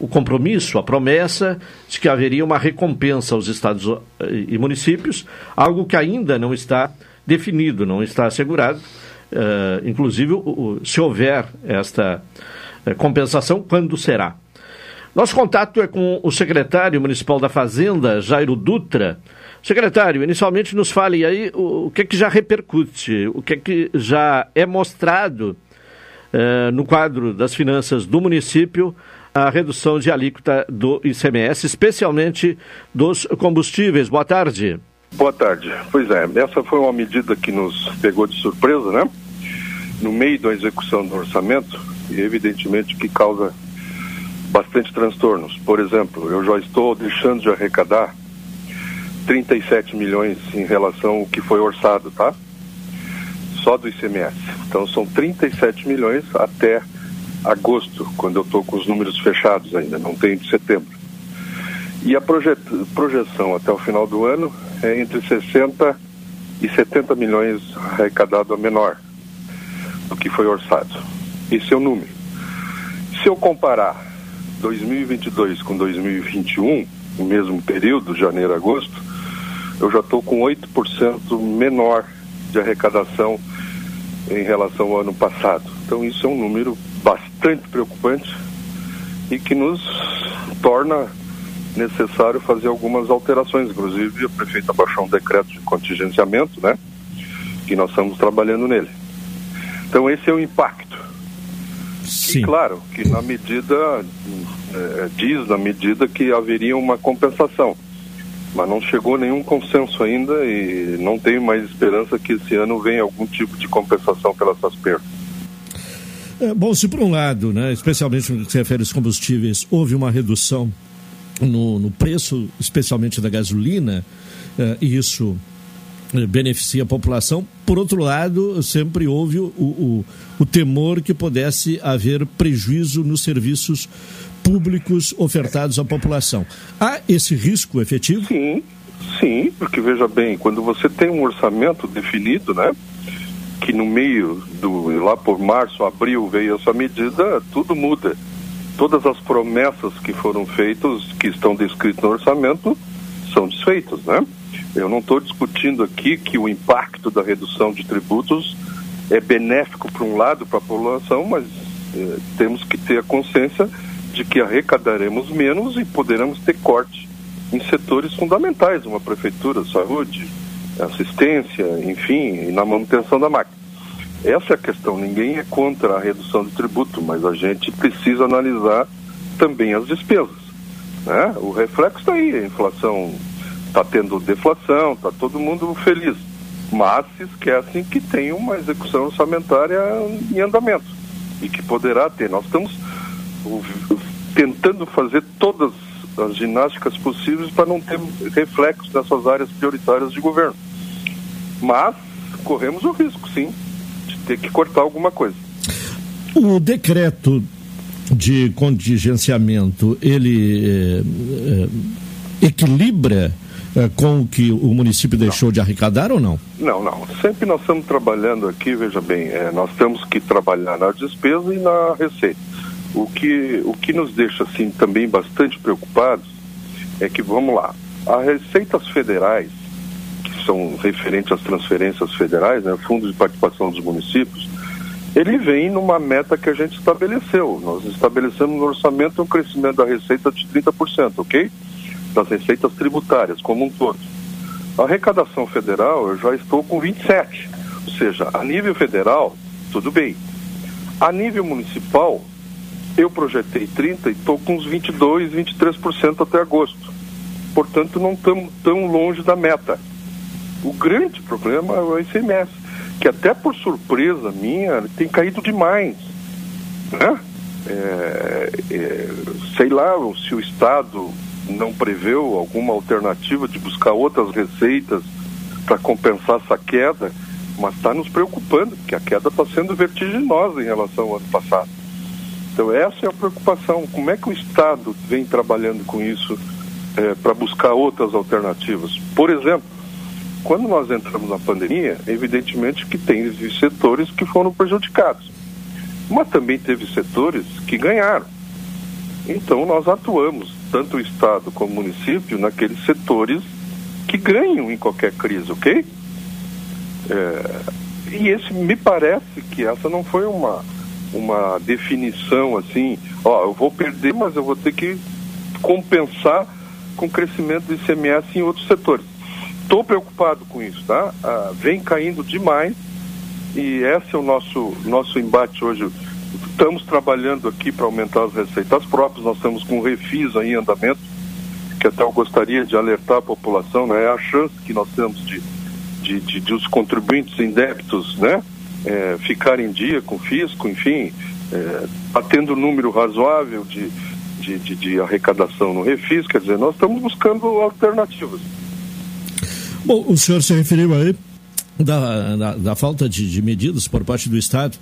o compromisso, a promessa de que haveria uma recompensa aos estados eh, e municípios, algo que ainda não está definido, não está assegurado. Uh, inclusive, se houver esta uh, compensação, quando será? Nosso contato é com o secretário municipal da Fazenda, Jairo Dutra. Secretário, inicialmente nos fale aí o, o que é que já repercute, o que é que já é mostrado uh, no quadro das finanças do município a redução de alíquota do ICMS, especialmente dos combustíveis. Boa tarde. Boa tarde. Pois é, essa foi uma medida que nos pegou de surpresa, né? No meio da execução do orçamento, e evidentemente que causa bastante transtornos. Por exemplo, eu já estou deixando de arrecadar 37 milhões em relação ao que foi orçado, tá? Só do ICMS. Então são 37 milhões até agosto, quando eu estou com os números fechados ainda, não tem de setembro. E a proje projeção até o final do ano é entre 60 e 70 milhões arrecadado a menor do que foi orçado. Esse é o número. Se eu comparar 2022 com 2021, o mesmo período, janeiro a agosto, eu já estou com 8% menor de arrecadação em relação ao ano passado. Então isso é um número bastante preocupante e que nos torna necessário fazer algumas alterações. Inclusive, a prefeita baixou um decreto de contingenciamento, né? Que nós estamos trabalhando nele. Então, esse é o impacto. Sim. E claro que na medida, é, diz na medida que haveria uma compensação. Mas não chegou nenhum consenso ainda e não tenho mais esperança que esse ano venha algum tipo de compensação pelas suas perdas. É, bom, se por um lado, né, especialmente no que se refere aos combustíveis, houve uma redução no, no preço, especialmente da gasolina, eh, e isso eh, beneficia a população. Por outro lado, sempre houve o, o, o temor que pudesse haver prejuízo nos serviços públicos ofertados à população. Há esse risco efetivo? Sim, sim, porque veja bem, quando você tem um orçamento definido, né? Que no meio do lá por março, abril veio essa medida, tudo muda todas as promessas que foram feitas, que estão descritas no orçamento, são desfeitas, né? Eu não estou discutindo aqui que o impacto da redução de tributos é benéfico para um lado para a população, mas eh, temos que ter a consciência de que arrecadaremos menos e poderemos ter corte em setores fundamentais, uma prefeitura, saúde, assistência, enfim, e na manutenção da máquina. Essa é a questão. Ninguém é contra a redução de tributo, mas a gente precisa analisar também as despesas. Né? O reflexo está aí, a inflação está tendo deflação, está todo mundo feliz. Mas se esquecem que tem uma execução orçamentária em andamento e que poderá ter. Nós estamos tentando fazer todas as ginásticas possíveis para não ter reflexos nessas áreas prioritárias de governo. Mas corremos o risco, sim, ter que cortar alguma coisa. O decreto de contingenciamento, ele é, é, equilibra é, com o que o município deixou não. de arrecadar ou não? Não, não. Sempre nós estamos trabalhando aqui, veja bem, nós temos que trabalhar na despesa e na receita. O que, o que nos deixa, assim, também bastante preocupados é que, vamos lá, as receitas federais são referentes às transferências federais, né, Fundo de Participação dos Municípios, ele vem numa meta que a gente estabeleceu. Nós estabelecemos no orçamento um crescimento da receita de 30%, ok? Das receitas tributárias como um todo. A arrecadação federal, eu já estou com 27%. Ou seja, a nível federal, tudo bem. A nível municipal, eu projetei 30% e estou com uns 22%, 23% até agosto. Portanto, não estamos tão longe da meta. O grande problema é o ICMS, que até por surpresa minha, tem caído demais. Né? É, é, sei lá se o Estado não preveu alguma alternativa de buscar outras receitas para compensar essa queda, mas está nos preocupando, porque a queda está sendo vertiginosa em relação ao ano passado. Então essa é a preocupação. Como é que o Estado vem trabalhando com isso é, para buscar outras alternativas? Por exemplo, quando nós entramos na pandemia, evidentemente que tem setores que foram prejudicados, mas também teve setores que ganharam. Então nós atuamos, tanto o Estado como o município, naqueles setores que ganham em qualquer crise, ok? É, e esse me parece que essa não foi uma, uma definição assim, ó, eu vou perder, mas eu vou ter que compensar com o crescimento do ICMS em outros setores. Estou preocupado com isso, tá? Ah, vem caindo demais e esse é o nosso, nosso embate hoje. Estamos trabalhando aqui para aumentar as receitas próprias, nós estamos com o refis aí em andamento, que até eu gostaria de alertar a população, né? É a chance que nós temos de, de, de, de os contribuintes em débitos, né? É, ficar em dia com o fisco, enfim, está tendo um número razoável de, de, de, de arrecadação no refis, quer dizer, nós estamos buscando alternativas. Bom, o senhor se referiu aí da, da, da falta de, de, medidas por parte do Estado.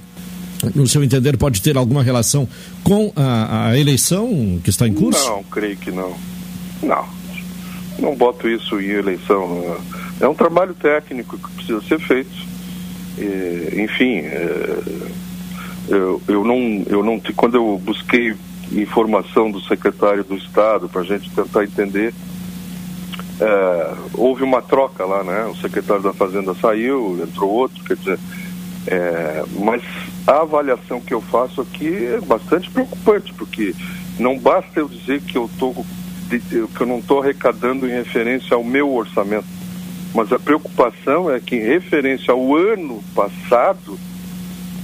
No seu entender, pode ter alguma relação com a, a, eleição que está em curso? Não, creio que não. Não. Não boto isso em eleição. É um trabalho técnico que precisa ser feito. E, enfim, é, eu, eu, não, eu não. Quando eu busquei informação do secretário do Estado para a gente tentar entender é, houve uma troca lá, né? O secretário da Fazenda saiu, entrou outro, quer dizer, é, mas a avaliação que eu faço aqui é bastante preocupante, porque não basta eu dizer que eu, tô, que eu não estou arrecadando em referência ao meu orçamento, mas a preocupação é que em referência ao ano passado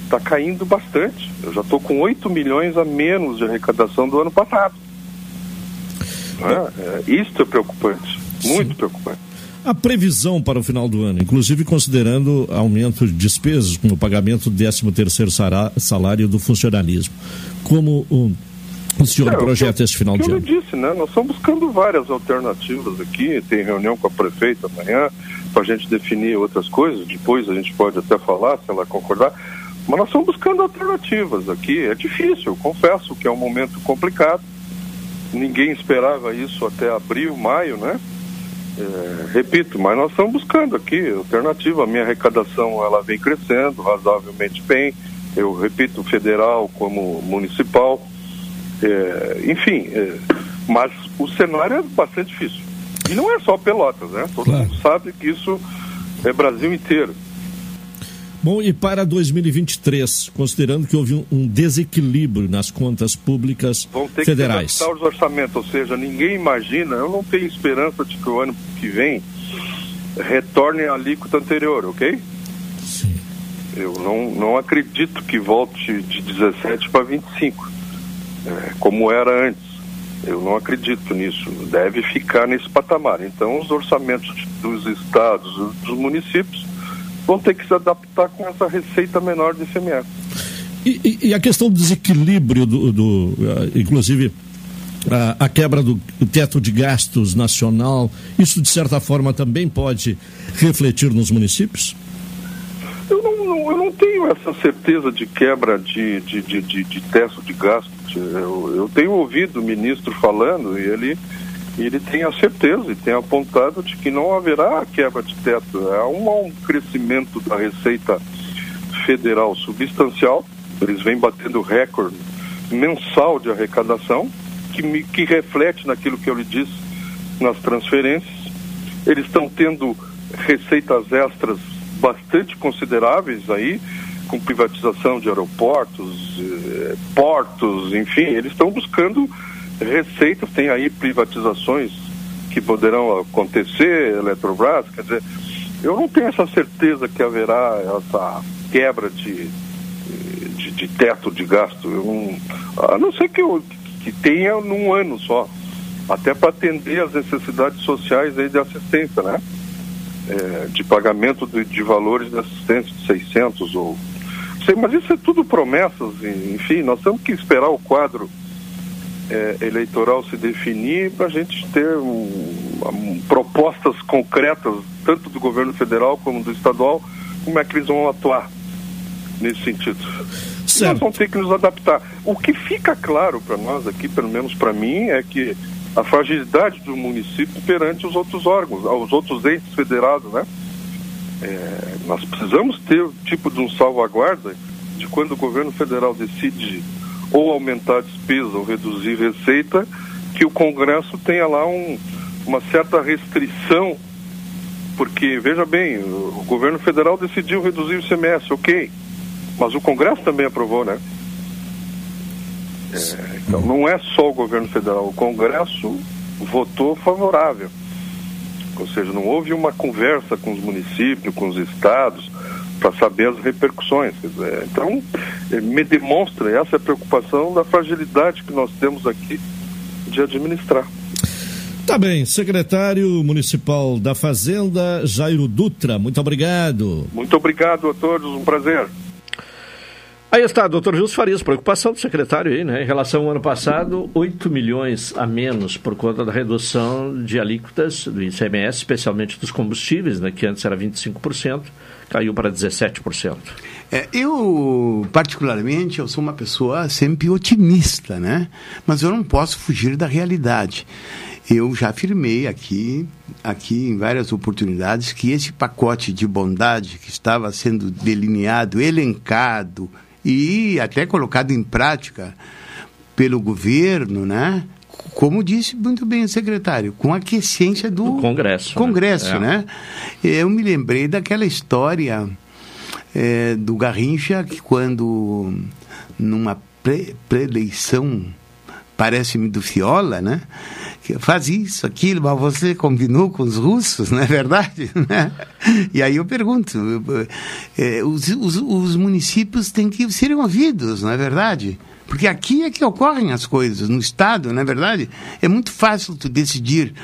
está caindo bastante. Eu já estou com 8 milhões a menos de arrecadação do ano passado. É, é, isso é preocupante. Muito Sim. preocupante. A previsão para o final do ano, inclusive considerando aumento de despesas, como o pagamento do 13º salário do funcionalismo. Como o, o senhor é, projeta esse final de ano? Eu disse, né? Nós estamos buscando várias alternativas aqui. Tem reunião com a prefeita amanhã para a gente definir outras coisas. Depois a gente pode até falar, se ela concordar. Mas nós estamos buscando alternativas aqui. É difícil, confesso que é um momento complicado. Ninguém esperava isso até abril, maio, né? É, repito, mas nós estamos buscando aqui alternativa. A minha arrecadação ela vem crescendo razoavelmente bem. Eu repito, federal como municipal. É, enfim, é, mas o cenário é bastante difícil. E não é só Pelotas, né? Todo claro. mundo sabe que isso é Brasil inteiro. Bom, e para 2023, considerando que houve um, desequilíbrio nas contas públicas Vão ter federais. Que os orçamentos, ou seja, ninguém imagina, eu não tenho esperança de que o ano que vem retorne a alíquota anterior, ok? Sim. Eu não, não acredito que volte de 17 para 25, é, como era antes. Eu não acredito nisso. Deve ficar nesse patamar. Então, os orçamentos dos estados, dos municípios, vão ter que se adaptar com essa receita menor de ICMS. E, e, e a questão do desequilíbrio, do, do uh, inclusive a, a, quebra do teto de gastos nacional, isso de certa forma também pode refletir nos municípios? Eu não, não eu não tenho essa certeza de quebra de, de, de, de, de teto de gastos. Eu, eu tenho ouvido o ministro falando e ele ele tem a certeza e tem apontado de que não haverá quebra de teto. Há um, um crescimento da receita federal substancial, eles vêm batendo recorde mensal de arrecadação, que, me, que reflete naquilo que eu lhe disse nas transferências. Eles estão tendo receitas extras bastante consideráveis aí, com privatização de aeroportos, eh, portos, enfim, eles estão buscando receitas, tem aí privatizações que poderão acontecer, Eletrobras, quer dizer, eu não tenho essa certeza que haverá essa quebra de, de, de teto de gasto. Eu não, a não ser que, eu, que tenha num ano só, até para atender as necessidades sociais aí de assistência, né? É, de pagamento de, de, valores de assistência de 600 ou... Sei, mas isso é tudo promessas, enfim, nós temos que esperar o quadro é, eleitoral se definir para a gente ter um, um, propostas concretas, tanto do governo federal como do estadual, como é que eles vão atuar nesse sentido. Certo. Nós vamos ter que nos adaptar. O que fica claro para nós aqui, pelo menos para mim, é que a fragilidade do município perante os outros órgãos, os outros entes federados, né? É, nós precisamos ter o tipo de um salvaguarda de quando o governo federal decide ou aumentar a despesa ou reduzir receita, que o Congresso tenha lá um, uma certa restrição, porque, veja bem, o governo federal decidiu reduzir o ICMS, ok, mas o Congresso também aprovou, né? É, então não é só o governo federal, o Congresso votou favorável. Ou seja, não houve uma conversa com os municípios, com os estados, para saber as repercussões. Dizer, então, eh, me demonstra essa preocupação da fragilidade que nós temos aqui de administrar. Tá bem, secretário municipal da Fazenda, Jairo Dutra, muito obrigado. Muito obrigado a todos, um prazer. Aí está, doutor Wilson Farias, preocupação do secretário aí, né? Em relação ao ano passado, 8 milhões a menos por conta da redução de alíquotas do ICMS, especialmente dos combustíveis, né? Que antes era 25%, caiu para 17%. É, eu, particularmente, eu sou uma pessoa sempre otimista, né? Mas eu não posso fugir da realidade. Eu já afirmei aqui, aqui em várias oportunidades, que esse pacote de bondade que estava sendo delineado, elencado e até colocado em prática pelo governo, né? Como disse muito bem o secretário, com a quiescência do, do Congresso. Congresso, né? né? Eu me lembrei daquela história é, do Garrincha que quando numa pré-eleição parece-me do Fiola, né? Faz isso, aquilo, mas você combinou com os russos, não é verdade? Né? E aí eu pergunto, é, os, os, os municípios têm que ser ouvidos, não é verdade? Porque aqui é que ocorrem as coisas, no Estado, não é verdade? É muito fácil tu decidir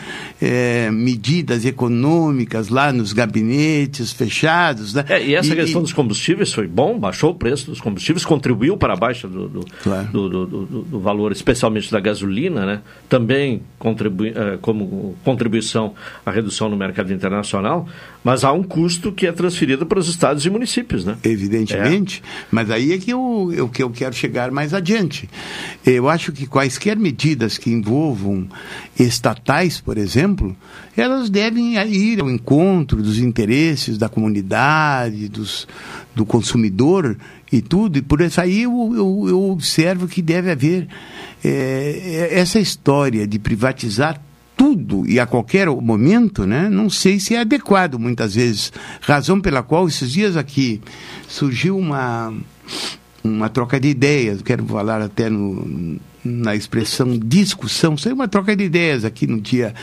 é, medidas econômicas lá nos gabinetes fechados. Né? É, e essa e, questão e... dos combustíveis foi bom, baixou o preço dos combustíveis, contribuiu para a baixa do, do, claro. do, do, valor, especialmente da gasolina, né? também contribui, é, como contribuição à redução no mercado internacional, mas há um custo que é transferido para os estados e municípios. Né? Evidentemente, é. mas aí é que eu, eu, que eu quero chegar mais adiante adiante. Eu acho que quaisquer medidas que envolvam estatais, por exemplo, elas devem ir ao encontro dos interesses da comunidade, dos, do consumidor e tudo. E por isso aí eu, eu, eu observo que deve haver é, essa história de privatizar tudo e a qualquer momento, né? Não sei se é adequado muitas vezes. Razão pela qual esses dias aqui surgiu uma uma troca de ideias, quero falar até no, na expressão discussão, foi uma troca de ideias aqui no dia,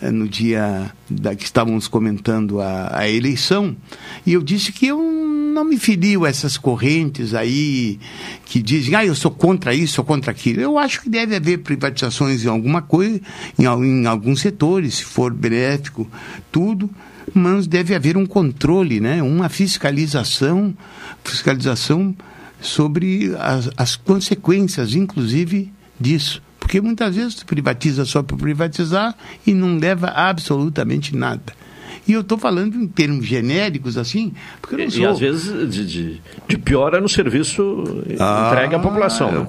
no dia da, que estávamos comentando a, a eleição, e eu disse que eu não me filio a essas correntes aí que dizem, ah, eu sou contra isso, sou contra aquilo. Eu acho que deve haver privatizações em alguma coisa, em, em alguns setores, se for benéfico, tudo, mas deve haver um controle, né? uma fiscalização, fiscalização sobre as, as consequências, inclusive, disso. Porque muitas vezes privatiza só por privatizar e não leva absolutamente nada. E eu estou falando em termos genéricos, assim, porque eu não sou... E às vezes de, de, de pior é no serviço ah, entregue à população. Né?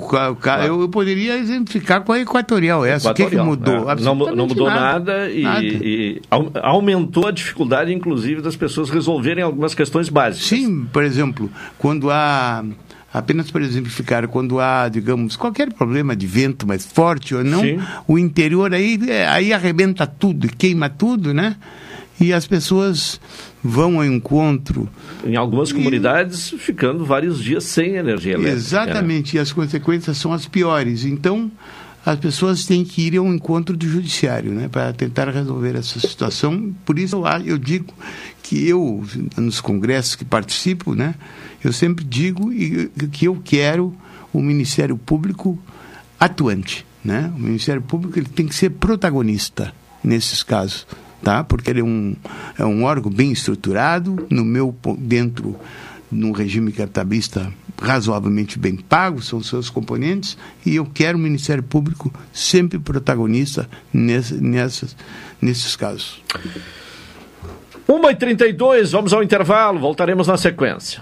Eu, eu, poderia exemplificar com a Equatorial essa. Equatorial, o que, que mudou? É. Não, não, mudou nada, nada, e, nada, e, aumentou a dificuldade, inclusive, das pessoas resolverem algumas questões básicas. Sim, por exemplo, quando há Apenas para exemplificar, quando há, digamos, qualquer problema de vento mais forte ou não, Sim. o interior aí, é, aí arrebenta tudo queima tudo, né? E as pessoas vão ao encontro. Em algumas comunidades, e... ficando vários dias sem energia elétrica. Né? Exatamente, né? e as consequências são as piores. Então, as pessoas têm que ir ao encontro do judiciário, né, para tentar resolver essa situação. Por isso eu, eu digo que eu, nos congressos que participo, né, eu sempre digo que eu quero o Ministério Público atuante. Né? O Ministério Público ele tem que ser protagonista nesses casos, tá? porque ele é um, é um órgão bem estruturado, no meu dentro num regime capitalista razoavelmente bem pago, são seus componentes, e eu quero o Ministério Público sempre protagonista nesse, nessas, nesses casos. 1h32, vamos ao intervalo, voltaremos na sequência.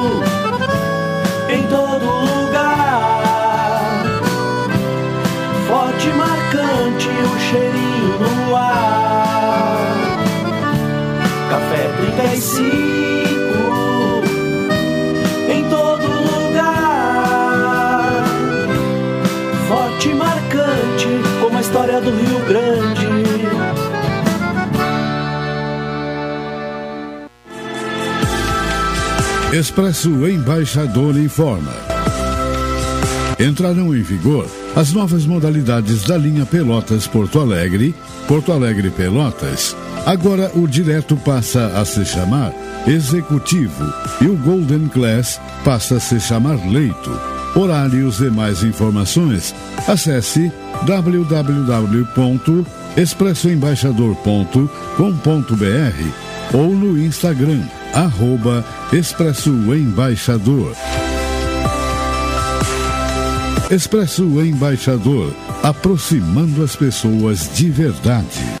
35 em todo lugar. Forte, marcante, como a história do Rio Grande. Expresso Embaixador informa. entrarão em vigor as novas modalidades da linha Pelotas Porto Alegre, Porto Alegre Pelotas. Agora o direto passa a se chamar Executivo e o Golden Class passa a se chamar Leito. Horários e mais informações, acesse www.expressoembaixador.com.br ou no Instagram, arroba Expresso Embaixador. Expresso Embaixador, aproximando as pessoas de verdade.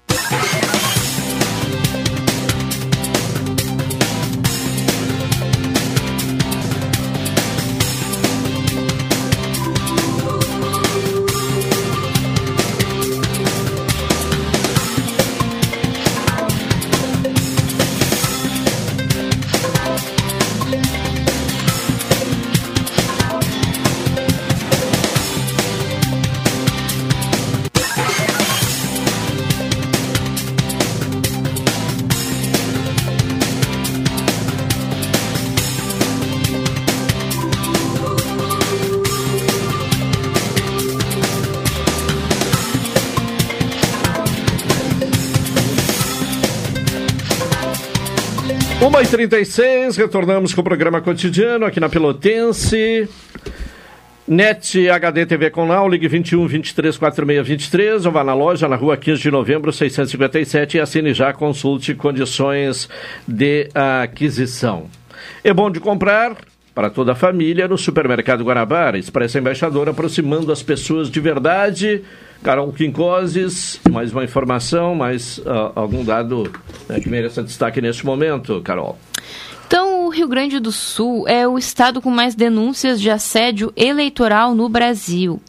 36 retornamos com o programa cotidiano aqui na Pelotense. NET HD TV com Now, ligue 21 23 46 23 ou vá na loja na rua 15 de novembro 657 e assine já, consulte condições de aquisição. É bom de comprar para toda a família no Supermercado Guanabara, Expressa Embaixador, aproximando as pessoas de verdade. Carol Quincoses, mais uma informação, mais uh, algum dado né, que mereça destaque neste momento, Carol? Então, o Rio Grande do Sul é o estado com mais denúncias de assédio eleitoral no Brasil.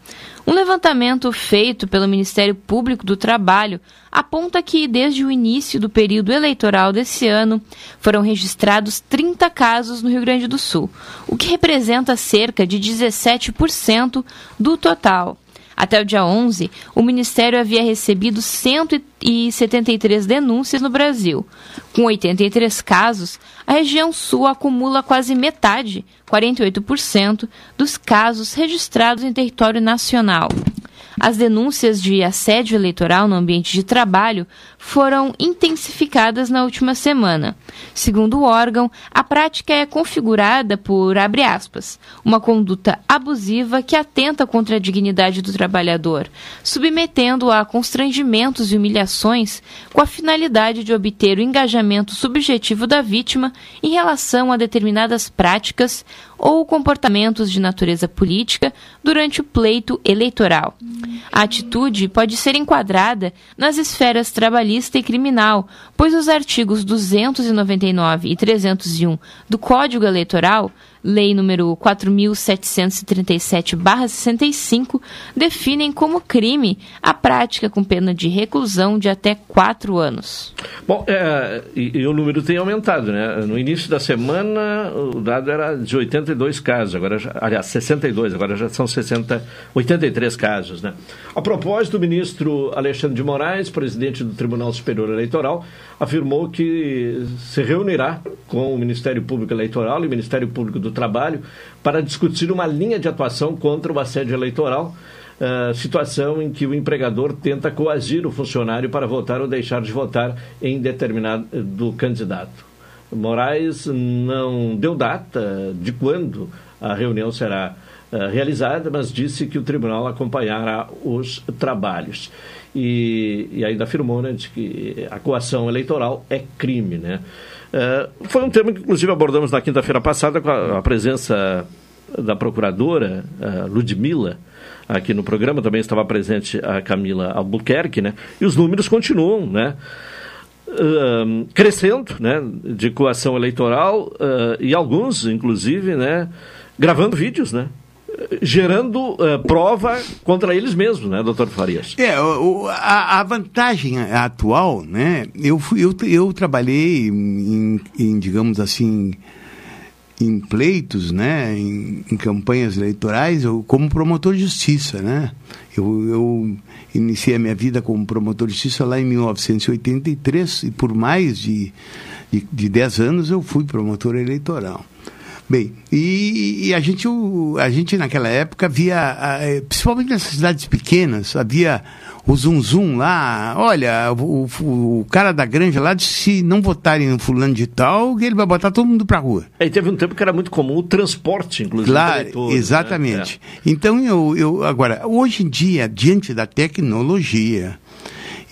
Um levantamento feito pelo Ministério Público do Trabalho aponta que, desde o início do período eleitoral desse ano, foram registrados 30 casos no Rio Grande do Sul, o que representa cerca de 17% do total. Até o dia 11, o Ministério havia recebido 173 denúncias no Brasil. Com 83 casos, a região sul acumula quase metade, 48%, dos casos registrados em território nacional. As denúncias de assédio eleitoral no ambiente de trabalho foram intensificadas na última semana. Segundo o órgão, a prática é configurada por, abre aspas, uma conduta abusiva que atenta contra a dignidade do trabalhador, submetendo-o a constrangimentos e humilhações com a finalidade de obter o engajamento subjetivo da vítima em relação a determinadas práticas ou comportamentos de natureza política durante o pleito eleitoral. A atitude pode ser enquadrada nas esferas trabalhista e criminal, pois os artigos 299 e 301 do Código Eleitoral Lei número 4737-65, definem como crime a prática com pena de reclusão de até quatro anos. Bom, é, e, e, o número tem aumentado, né? No início da semana, o dado era de 82 casos, agora aliás, 62, agora já são 60, 83 casos, né? A propósito, o ministro Alexandre de Moraes, presidente do Tribunal Superior Eleitoral, afirmou que se reunirá com o Ministério Público Eleitoral e o Ministério Público do Trabalho para discutir uma linha de atuação contra o assédio eleitoral, uh, situação em que o empregador tenta coagir o funcionário para votar ou deixar de votar em determinado do candidato. Moraes não deu data de quando a reunião será uh, realizada, mas disse que o tribunal acompanhará os trabalhos e, e ainda afirmou né, de que a coação eleitoral é crime. Né? Uh, foi um tema que, inclusive, abordamos na quinta-feira passada com a, a, presença da procuradora uh, Ludmilla aqui no programa, também estava presente a Camila Albuquerque, né? e os números continuam, né? Uh, crescendo, né, de coação eleitoral e alguns, inclusive, né, gravando vídeos, né, gerando uh, prova contra eles mesmos, né, doutor Farias? É, o, a, a, vantagem atual, né, eu, fui, eu, eu trabalhei em, em, digamos assim, em pleitos, né, em, em, campanhas eleitorais, eu, como promotor de justiça, né, eu, eu iniciei a minha vida como promotor de justiça lá em 1983 e por mais de, de, de 10 anos eu fui promotor eleitoral. Bem, e, e, a, gente, o, a gente naquela época via, é, principalmente nessas cidades pequenas, havia o zum zum lá, olha, o, o, o, cara da granja lá disse se não votarem no fulano de tal, ele vai botar todo mundo pra rua. É, e teve um tempo que era muito comum o transporte, inclusive. Claro, né? exatamente. Né? É. Então, eu, eu, agora, hoje em dia, diante da tecnologia,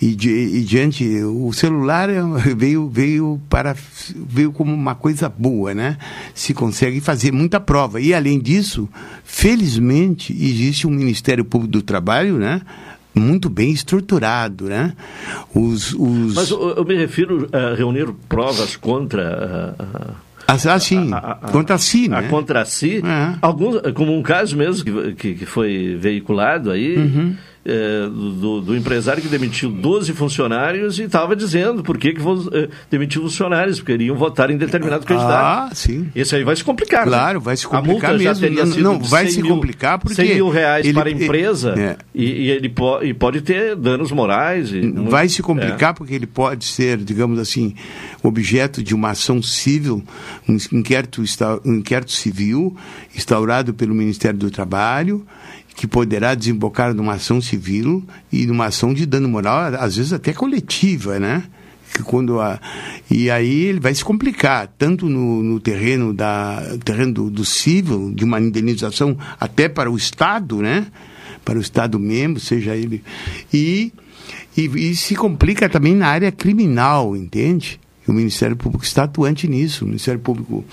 e, e, diante o celular é veio veio para veio como uma coisa boa né se consegue fazer muita prova e além disso felizmente existe um Ministério Público do Trabalho né muito bem estruturado, né? Os, os... Mas eu, eu me refiro a reunir provas contra a, ah, sim, a, a, contra si, né? A contra si. É. Alguns, como um caso mesmo que, que, que foi veiculado aí, uhum é, do, do, empresário que demitiu 12 funcionários e estava dizendo por que, que é, demitiu funcionários, porque iriam votar em determinado candidato. Ah, sim. Esse aí vai se complicar. Né? Claro, né? vai se complicar a multa mesmo. Já teria sido não, vai se mil, complicar porque... 100 mil reais ele, para a empresa é. e, e, ele po e pode ter danos morais. E, vai se complicar é. porque ele pode ser, digamos assim, objeto de uma ação civil, um inquérito, um inquérito civil instaurado pelo Ministério do Trabalho que poderá desembocar numa ação civil e numa ação de dano moral, às vezes até coletiva, né? Que quando a, e aí ele vai se complicar, tanto no, no terreno, da, terreno do, do civil, de uma indenização até para o Estado, né? Para o Estado membro, seja ele. E, e, e se complica também na área criminal, entende? O Ministério Público está atuante nisso. O Ministério Público,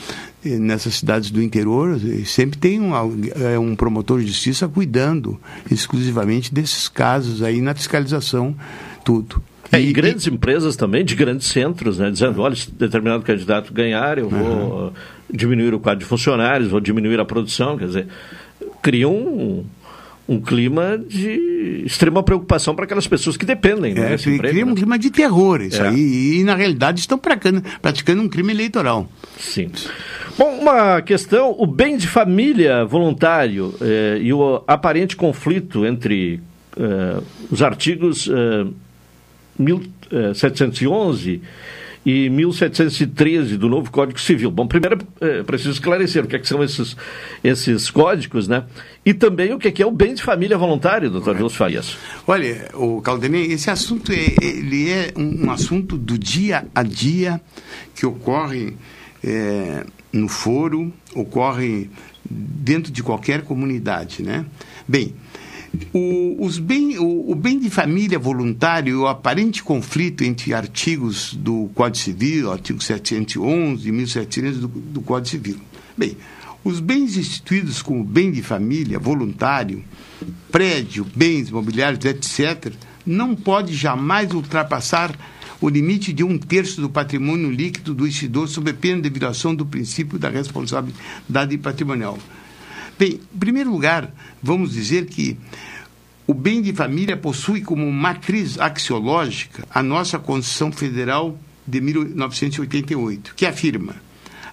eh, nessas cidades do interior, eh, sempre tem um, eh, um promotor de justiça cuidando exclusivamente desses casos aí na fiscalização, tudo. É, e, grandes e... empresas também, de grandes centros, né, dizendo, olha, se determinado candidato ganhar, eu vou uhum. diminuir o quadro de funcionários, vou diminuir a produção, quer dizer, criam um, um clima de extrema preocupação para aquelas pessoas que dependem. Né, é, cria né? um clima de terror isso é. aí. E, na realidade, estão praticando, praticando um crime eleitoral. Sim. Bom, uma questão: o bem de família voluntário eh, e o aparente conflito entre uh, os artigos uh, 1711 e 1713 do novo Código Civil. Bom, primeiro é preciso esclarecer o que, é que são esses, esses códigos, né? E também o que é, que é o bem de família voluntário, doutor Vilso Farias. Olha, o Caldenei, esse assunto é, ele é um, assunto do dia a dia que ocorre é, no foro, ocorre dentro de qualquer comunidade, né? Bem, o, os bem, o, o, bem de família voluntário e o aparente conflito entre artigos do Código Civil, artigo 711 e 1700 do, do Código Civil. Bem, os bens instituídos como bem de família voluntário, prédio, bens imobiliários, etc., não pode jamais ultrapassar o limite de um terço do patrimônio líquido do investidor sob pena de violação do princípio da responsabilidade patrimonial. Bem, em primeiro lugar, vamos dizer que o bem de família possui como matriz axiológica a nossa Constituição Federal de 1988, que afirma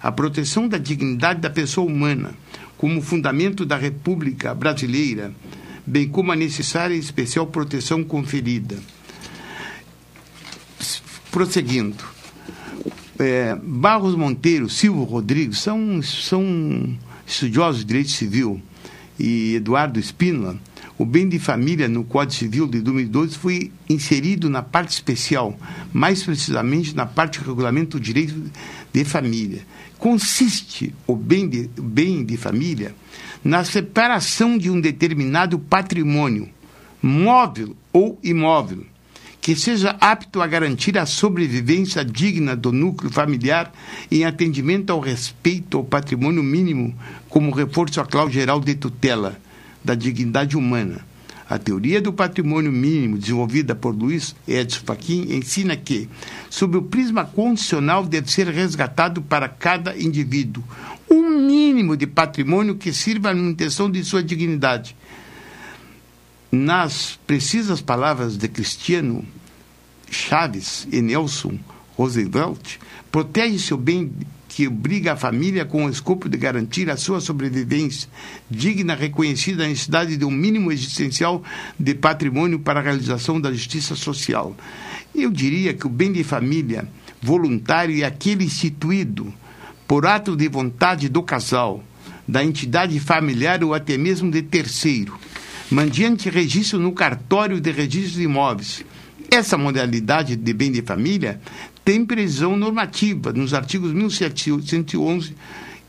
a proteção da dignidade da pessoa humana como fundamento da República Brasileira, bem como a necessária e especial proteção conferida. Prosseguindo, é, Barros Monteiro, Silvio Rodrigues são, são estudiosos de direito civil e Eduardo Espínola, o bem de família no Código Civil de 2012 foi inserido na parte especial, mais precisamente na parte do regulamento do direito de família. Consiste o bem de, bem de família na separação de um determinado patrimônio, móvel ou imóvel, que seja apto a garantir a sobrevivência digna do núcleo familiar em atendimento ao respeito ao patrimônio mínimo, como reforço à cláusula geral de tutela da dignidade humana. A teoria do patrimônio mínimo, desenvolvida por Luiz Edson Fachin, ensina que, sob o prisma condicional, deve ser resgatado para cada indivíduo um mínimo de patrimônio que sirva à manutenção de sua dignidade nas precisas palavras de Cristiano Chaves e Nelson Roosevelt, protege seu bem que obriga a família com o escopo de garantir a sua sobrevivência digna, reconhecida a necessidade de um mínimo existencial de patrimônio para a realização da justiça social. Eu diria que o bem de família voluntário é aquele instituído por ato de vontade do casal, da entidade familiar ou até mesmo de terceiro mandiante registro no cartório de registros de imóveis. Essa modalidade de bem de família tem previsão normativa nos artigos 1711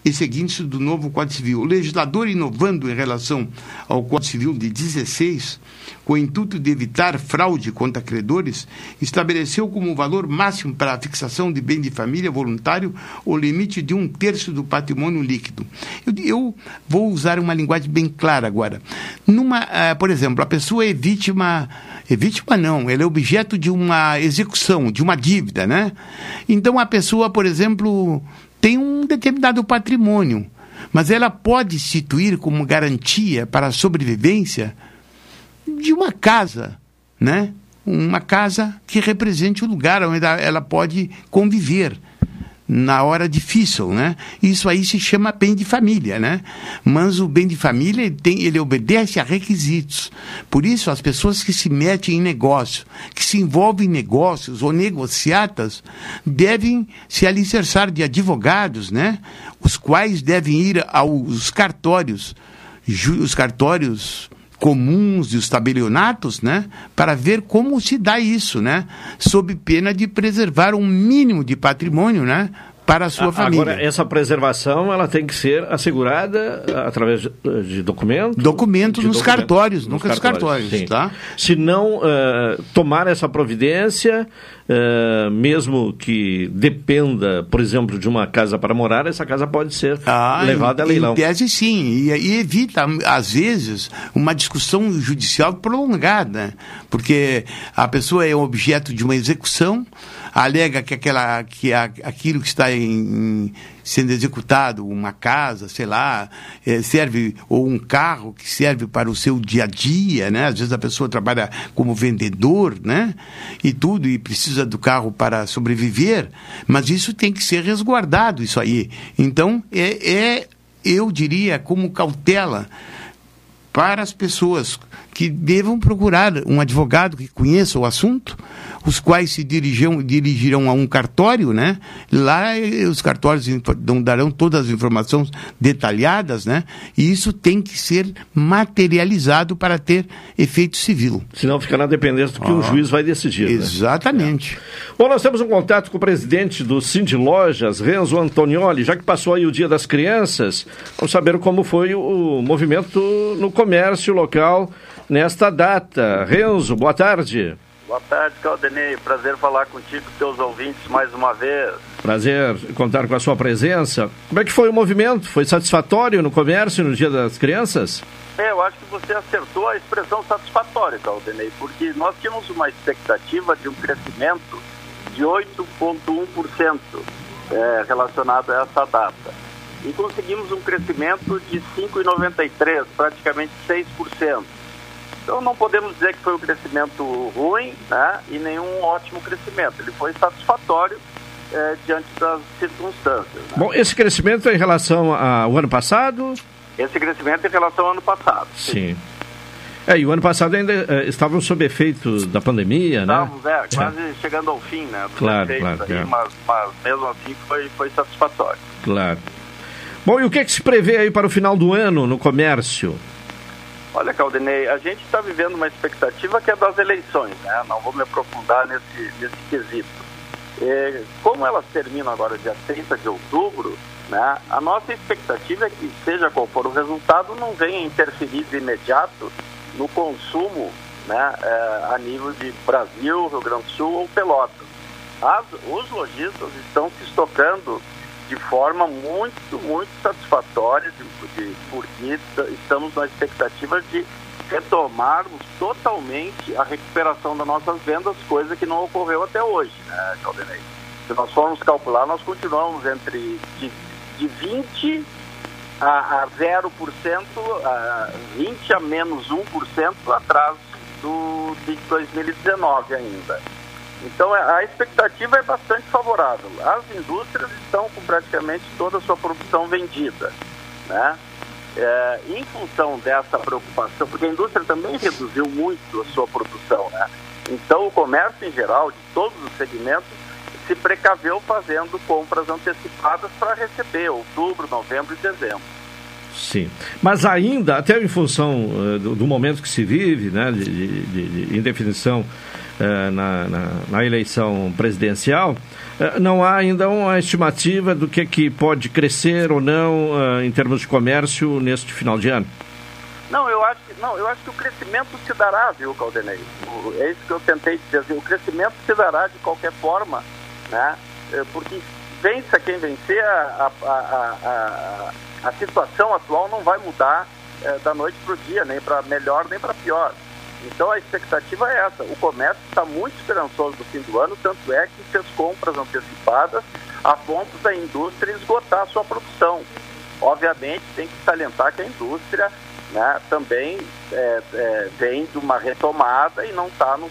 e seguintes do novo Código Civil. O legislador, inovando em relação ao Código Civil de 16, com o intuito de evitar fraude contra credores, estabeleceu como valor máximo para a fixação de bem de família voluntário o limite de um terço do patrimônio líquido. Eu, eu vou usar uma linguagem bem clara agora. Numa, uh, por exemplo, a pessoa é vítima, é vítima não, ela é objeto de uma execução, de uma dívida, né? Então a pessoa, por exemplo, tem um determinado patrimônio, mas ela pode instituir como garantia para a sobrevivência de uma casa, né? Uma casa que represente o lugar onde ela pode conviver na hora difícil, né? Isso aí se chama bem de família, né? Mas o bem de família ele, tem, ele obedece a requisitos. Por isso as pessoas que se metem em negócio, que se envolvem em negócios ou negociatas, devem se alicerçar de advogados, né? Os quais devem ir aos cartórios, os cartórios comuns e os tabelionatos, né, para ver como se dá isso, né, sob pena de preservar um mínimo de patrimônio, né, para a sua Agora, família. Agora, essa preservação ela tem que ser assegurada através de documentos? Documentos nos cartórios, nos nunca cartórios, nos cartórios, tá? Se não uh, tomar essa providência, uh, mesmo que dependa, por exemplo, de uma casa para morar, essa casa pode ser ah, levada a leilão. Em tese, sim, e, e evita, às vezes, uma discussão judicial prolongada, porque a pessoa é objeto de uma execução, alega que, aquela, que a, aquilo que está em, sendo executado, uma casa, sei lá, é, serve, ou um carro que serve para o seu dia a dia, né? Às vezes a pessoa trabalha como vendedor, né? E tudo, e precisa do carro para sobreviver, mas isso tem que ser resguardado, isso aí. Então, é, é eu diria, como cautela para as pessoas que devam procurar um advogado que conheça o assunto, os quais se dirigirão, dirigirão a um cartório, né? Lá eh, os cartórios darão todas as informações detalhadas, né? E isso tem que ser materializado para ter efeito civil. Senão fica na dependência do que o juiz vai decidir. né? Exatamente. Bom, nós temos um contato com o presidente do Cindy Lojas, Renzo Antonioli, já que passou aí o Dia das Crianças, vamos saber como foi o movimento no comércio local nesta data. Renzo, boa tarde. Boa tarde, Caldenei. Prazer falar contigo, teus ouvintes, mais uma vez. Prazer contar com a sua presença. Como é que foi o movimento? Foi satisfatório no comércio no Dia das Crianças? É, eu acho que você acertou a expressão satisfatória, Caldenei, porque nós tínhamos uma expectativa de um crescimento de 8,1% é, relacionado a essa data. E conseguimos um crescimento de 5,93%, praticamente 6%. Então não podemos dizer que foi um crescimento ruim né, e nenhum ótimo crescimento. Ele foi satisfatório é, diante das circunstâncias. Né? Bom, esse crescimento é em relação ao ano passado? Esse crescimento é em relação ao ano passado. Sim. sim. É, e o ano passado ainda é, estavam sob efeito da pandemia, Estávamos, né? é, quase é. chegando ao fim, né? Claro, claro. Aí, mas, mas, mesmo assim foi, foi satisfatório. Claro. Bom, e o que, é que se prevê aí para o final do ano no comércio? Olha, Caldenei, a gente está vivendo uma expectativa que é das eleições, né? Não vou me aprofundar nesse, nesse quesito. É, como elas terminam agora dia 30 de outubro, né? A nossa expectativa é que, seja qual for o resultado, não venha interferir de imediato no consumo né, é, a nível de Brasil, Rio Grande do Sul ou Pelotas. As, os lojistas estão se estocando de forma muito, muito satisfatória, de, de, porque estamos na expectativa de retomarmos totalmente a recuperação das nossas vendas, coisa que não ocorreu até hoje, né, Caldenei? Se nós formos calcular, nós continuamos entre de, de 20 a, a 0%, a 20 a menos 1% atrás do, de 2019 ainda. Então a expectativa é bastante favorável. As indústrias estão com praticamente toda a sua produção vendida. Né? É, em função dessa preocupação, porque a indústria também reduziu muito a sua produção, né? Então o comércio em geral, de todos os segmentos, se precaveu fazendo compras antecipadas para receber outubro, novembro e dezembro. Sim, mas ainda, até em função uh, do, do, momento que se vive, né, de, de, de indefinição na, na, na, eleição presidencial, uh, não há ainda uma estimativa do que, que pode crescer ou não em termos de comércio neste final de ano? Não, eu acho que, não, eu acho que o crescimento se dará, viu, Caldenei? É isso que eu tentei dizer. O crescimento se dará de qualquer forma, né? Porque vença quem vencer, a, a, a, a, situação atual não vai mudar é, da noite para o dia, nem para melhor nem para pior. Então a expectativa é essa. O comércio está muito esperançoso do fim do ano, tanto é que fez compras antecipadas a ponto da indústria esgotar a sua produção. Obviamente tem que salientar que a indústria né, também é, é, vem de uma retomada e não está no,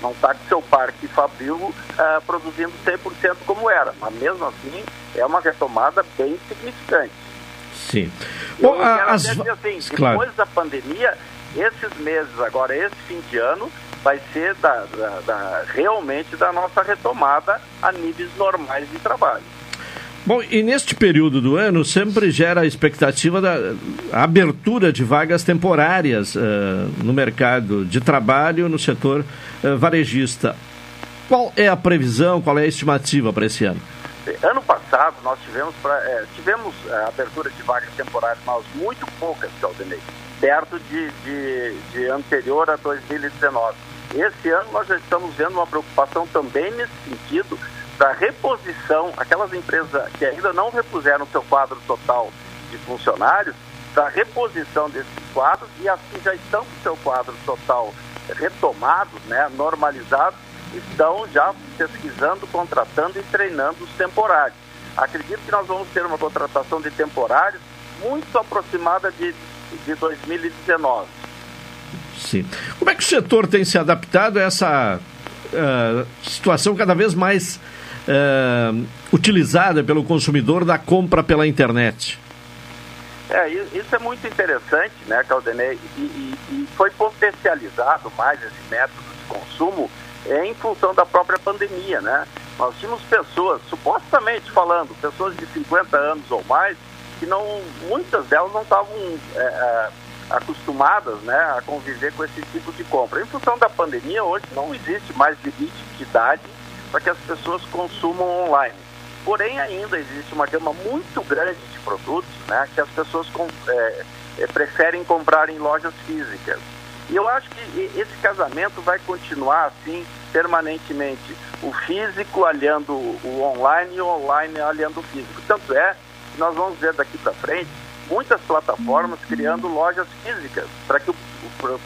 não está com seu parque fabril uh, produzindo 100% como era, mas mesmo assim é uma retomada bem significante. Sim. Eu Bom, quero as... assim, claro. depois da pandemia, esses meses agora, esse fim de ano, vai ser da, da, da, realmente da nossa retomada a níveis normais de trabalho. Bom, e neste período do ano sempre gera a expectativa da abertura de vagas temporárias uh, no mercado de trabalho no setor uh, varejista. Qual é a previsão, qual é a estimativa para esse ano? Ano passado nós tivemos, pra, é, tivemos a abertura de vagas temporárias, mas muito poucas, Caldenei, perto de, de, de anterior a 2019. Esse ano nós já estamos vendo uma preocupação também nesse sentido, da reposição, aquelas empresas que ainda não repuseram seu quadro total de funcionários, da reposição desses quadros e assim já estão com seu quadro total retomado, né, normalizado, estão já pesquisando, contratando e treinando os temporários. Acredito que nós vamos ter uma contratação de temporários muito aproximada de, de 2019. Sim. Como é que o setor tem se adaptado a essa uh, situação cada vez mais uh, utilizada pelo consumidor da compra pela internet? É, isso é muito interessante, né, Caldenei? E, e, e foi potencializado mais esse método de consumo em função da própria pandemia, né? Nós tínhamos pessoas, supostamente falando, pessoas de 50 anos ou mais, que não, muitas delas não estavam é, é, acostumadas né, a conviver com esse tipo de compra. Em função da pandemia, hoje não existe mais limite de idade para que as pessoas consumam online. Porém, ainda existe uma gama muito grande de produtos né, que as pessoas com, é, é, preferem comprar em lojas físicas. E eu acho que esse casamento vai continuar assim permanentemente. O físico aliando o online e o online aliando o físico. Tanto é que nós vamos ver daqui para frente muitas plataformas criando lojas físicas para que, o,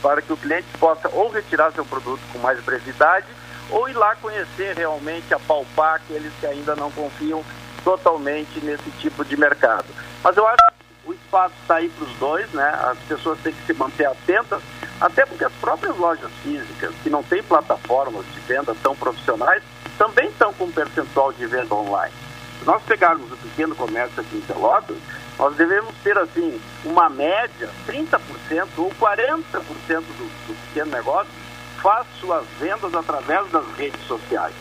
para que o cliente possa ou retirar seu produto com mais brevidade ou ir lá conhecer realmente, apalpar aqueles que ainda não confiam totalmente nesse tipo de mercado. Mas eu acho o espaço está aí para os dois, né? As pessoas têm que se manter atentas, até porque as próprias lojas físicas, que não têm plataformas de venda tão profissionais, também estão com um percentual de venda online. Se nós pegarmos o pequeno comércio aqui em Pelotas, nós devemos ter, assim, uma média, 30% ou 40% do, do pequeno negócio faz suas vendas através das redes sociais,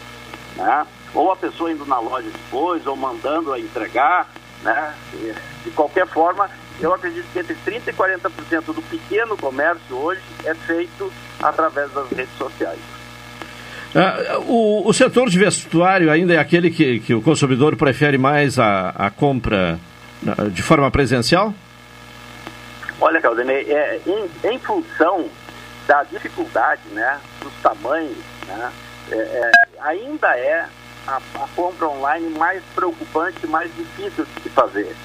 né? Ou a pessoa indo na loja depois, ou mandando a entregar, né? De qualquer forma, eu acredito que entre 30% e 40% do pequeno comércio hoje é feito através das redes sociais. Uh, o, o, setor de vestuário ainda é aquele que, que o consumidor prefere mais a, a compra de forma presencial? Olha, Caldenei, é, em, em função da dificuldade, né, dos tamanhos, né, é, é, ainda é a, a, compra online mais preocupante, mais difícil de se fazer,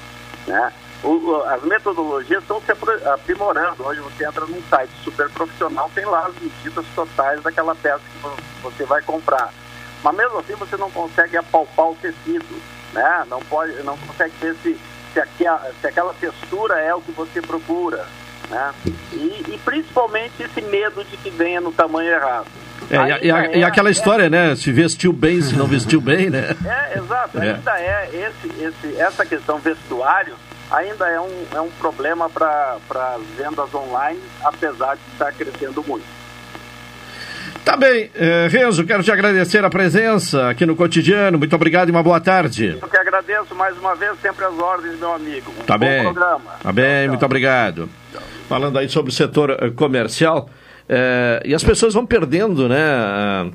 né? O, as metodologias estão se aprimorando. Hoje você entra num site super profissional, tem lá as medidas totais daquela peça que você vai comprar. Mas mesmo assim você não consegue apalpar o tecido, né? Não pode, não consegue ver se se, aquela, se aquela textura é o que você procura. Né? E, e principalmente esse medo de que venha no tamanho errado. É, e, a, é, e, aquela história, é, né? Se vestiu bem, se não vestiu bem, né? É, exato. É. Ainda é esse, esse, essa questão vestuário ainda é um, é um problema para as vendas online, apesar de estar crescendo muito. Tá bem, eh, Renzo, quero te agradecer a presença aqui no cotidiano. Muito obrigado e uma boa tarde. Eu que agradeço mais uma vez, sempre as ordens, meu amigo. Um tá bem. programa. Tá bem, tchau, muito tchau. obrigado. Tchau. Falando aí sobre o setor eh, comercial, eh, e as pessoas vão perdendo, né? A,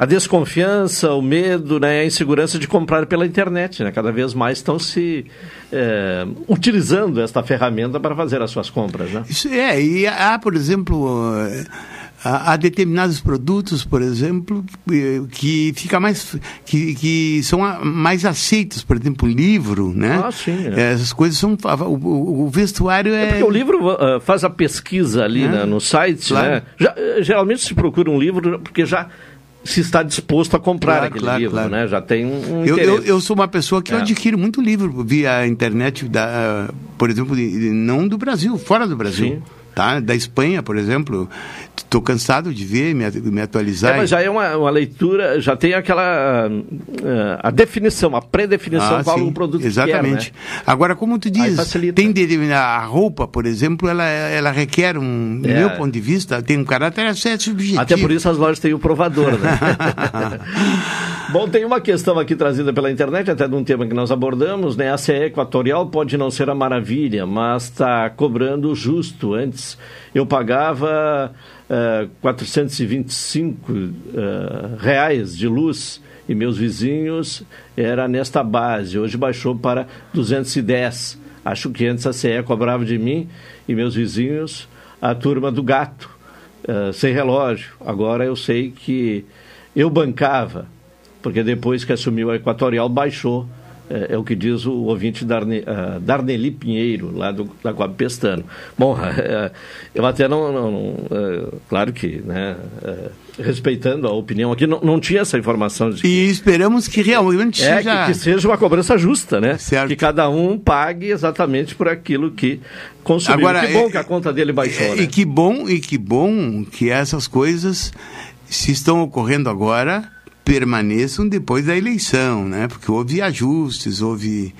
a desconfiança, o medo, né, a insegurança de comprar pela internet. Né? Cada vez mais estão se é, utilizando esta ferramenta para fazer as suas compras. Né? Isso é, e há, por exemplo há, determinados produtos, por exemplo, que fica mais que, que são mais aceitos, por exemplo, livro, né? Ah, sim. É. Essas coisas são o, o vestuário é, é porque o livro uh, faz a pesquisa ali é. né, no site, claro. né? Já, eh, geralmente se procura um livro porque já se está disposto a comprar claro, aquele claro, livro, claro. né? Já tem um, um eu, eu, eu, sou uma pessoa que é. eu adquiro muito livro via internet, da, por exemplo, não do Brasil, fora do Brasil. Sim tá? Da Espanha, por exemplo. Estou cansado de ver, me, me atualizar. É, mas já é uma, uma leitura, já tem aquela uh, a definição, a pré-definição ah, qual sim, o produto Exatamente. Quer, né? Agora, como tu diz, tem de, a roupa, por exemplo, ela, ela requer um, é. meu ponto de vista, tem um caráter até subjetivo. Até por isso as lojas têm o provador, né? Bom, tem uma questão aqui trazida pela internet, até de um tema que nós abordamos, né? A CE Equatorial pode não ser a maravilha, mas está cobrando justo. Antes eu pagava uh, 425 uh, reais de luz e meus vizinhos era nesta base. Hoje baixou para 210. Acho que antes a CE cobrava de mim e meus vizinhos a turma do gato, uh, sem relógio. Agora eu sei que eu bancava porque depois que assumiu a Equatorial, baixou, é, é o que diz o ouvinte Darne, uh, Darneli Pinheiro, lá do, da Coab Pestano. Bom, uh, eu até não, não uh, claro que, né, respeitando a opinião aqui, não, não tinha essa informação. Que, e esperamos que realmente é, seja... Que, que, seja uma cobrança justa, né? Certo. Que cada um pague exatamente por aquilo que consumiu. Agora, que bom é, que a conta dele baixou, é, né? E que bom, e que bom que essas coisas se estão ocorrendo agora permaneçam depois da eleição, né? Porque houve ajustes, houve,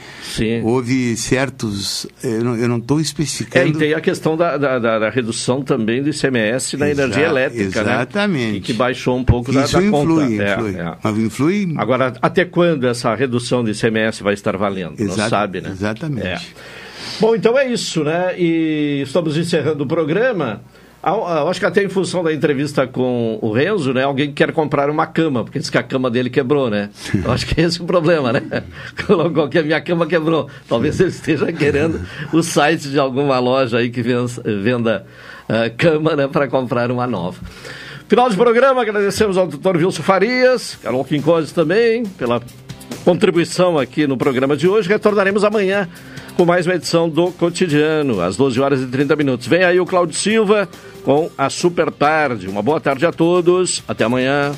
houve certos. Eu não estou especificando. É, e tem a questão da, da, da, da redução também do ICMS na Exa energia elétrica, exatamente. né? E que baixou um pouco Isso da, da influi, conta. influi. É, é. Mas influi. Agora, até quando essa redução do ICMS vai estar valendo? Não sabe, né? Exatamente. É. Bom, então é isso, né? E estamos encerrando o programa. Ah, Acho que até em função da entrevista com o Renzo, né? Alguém quer comprar uma cama, porque diz que a cama dele quebrou, né? Eu acho que esse é o problema, né? Colocou que a minha cama quebrou. Talvez ele esteja querendo o site de alguma loja aí que venda ah, cama, né? Para comprar uma nova. Final de programa, agradecemos ao doutor Wilson Farias, Carol Quincose também, pela contribuição aqui no programa de hoje. Retornaremos amanhã com mais uma edição do Cotidiano, às 12 horas e 30 minutos. Vem aí o Cláudio Silva com a Super Tarde. Uma boa tarde a todos. Até amanhã.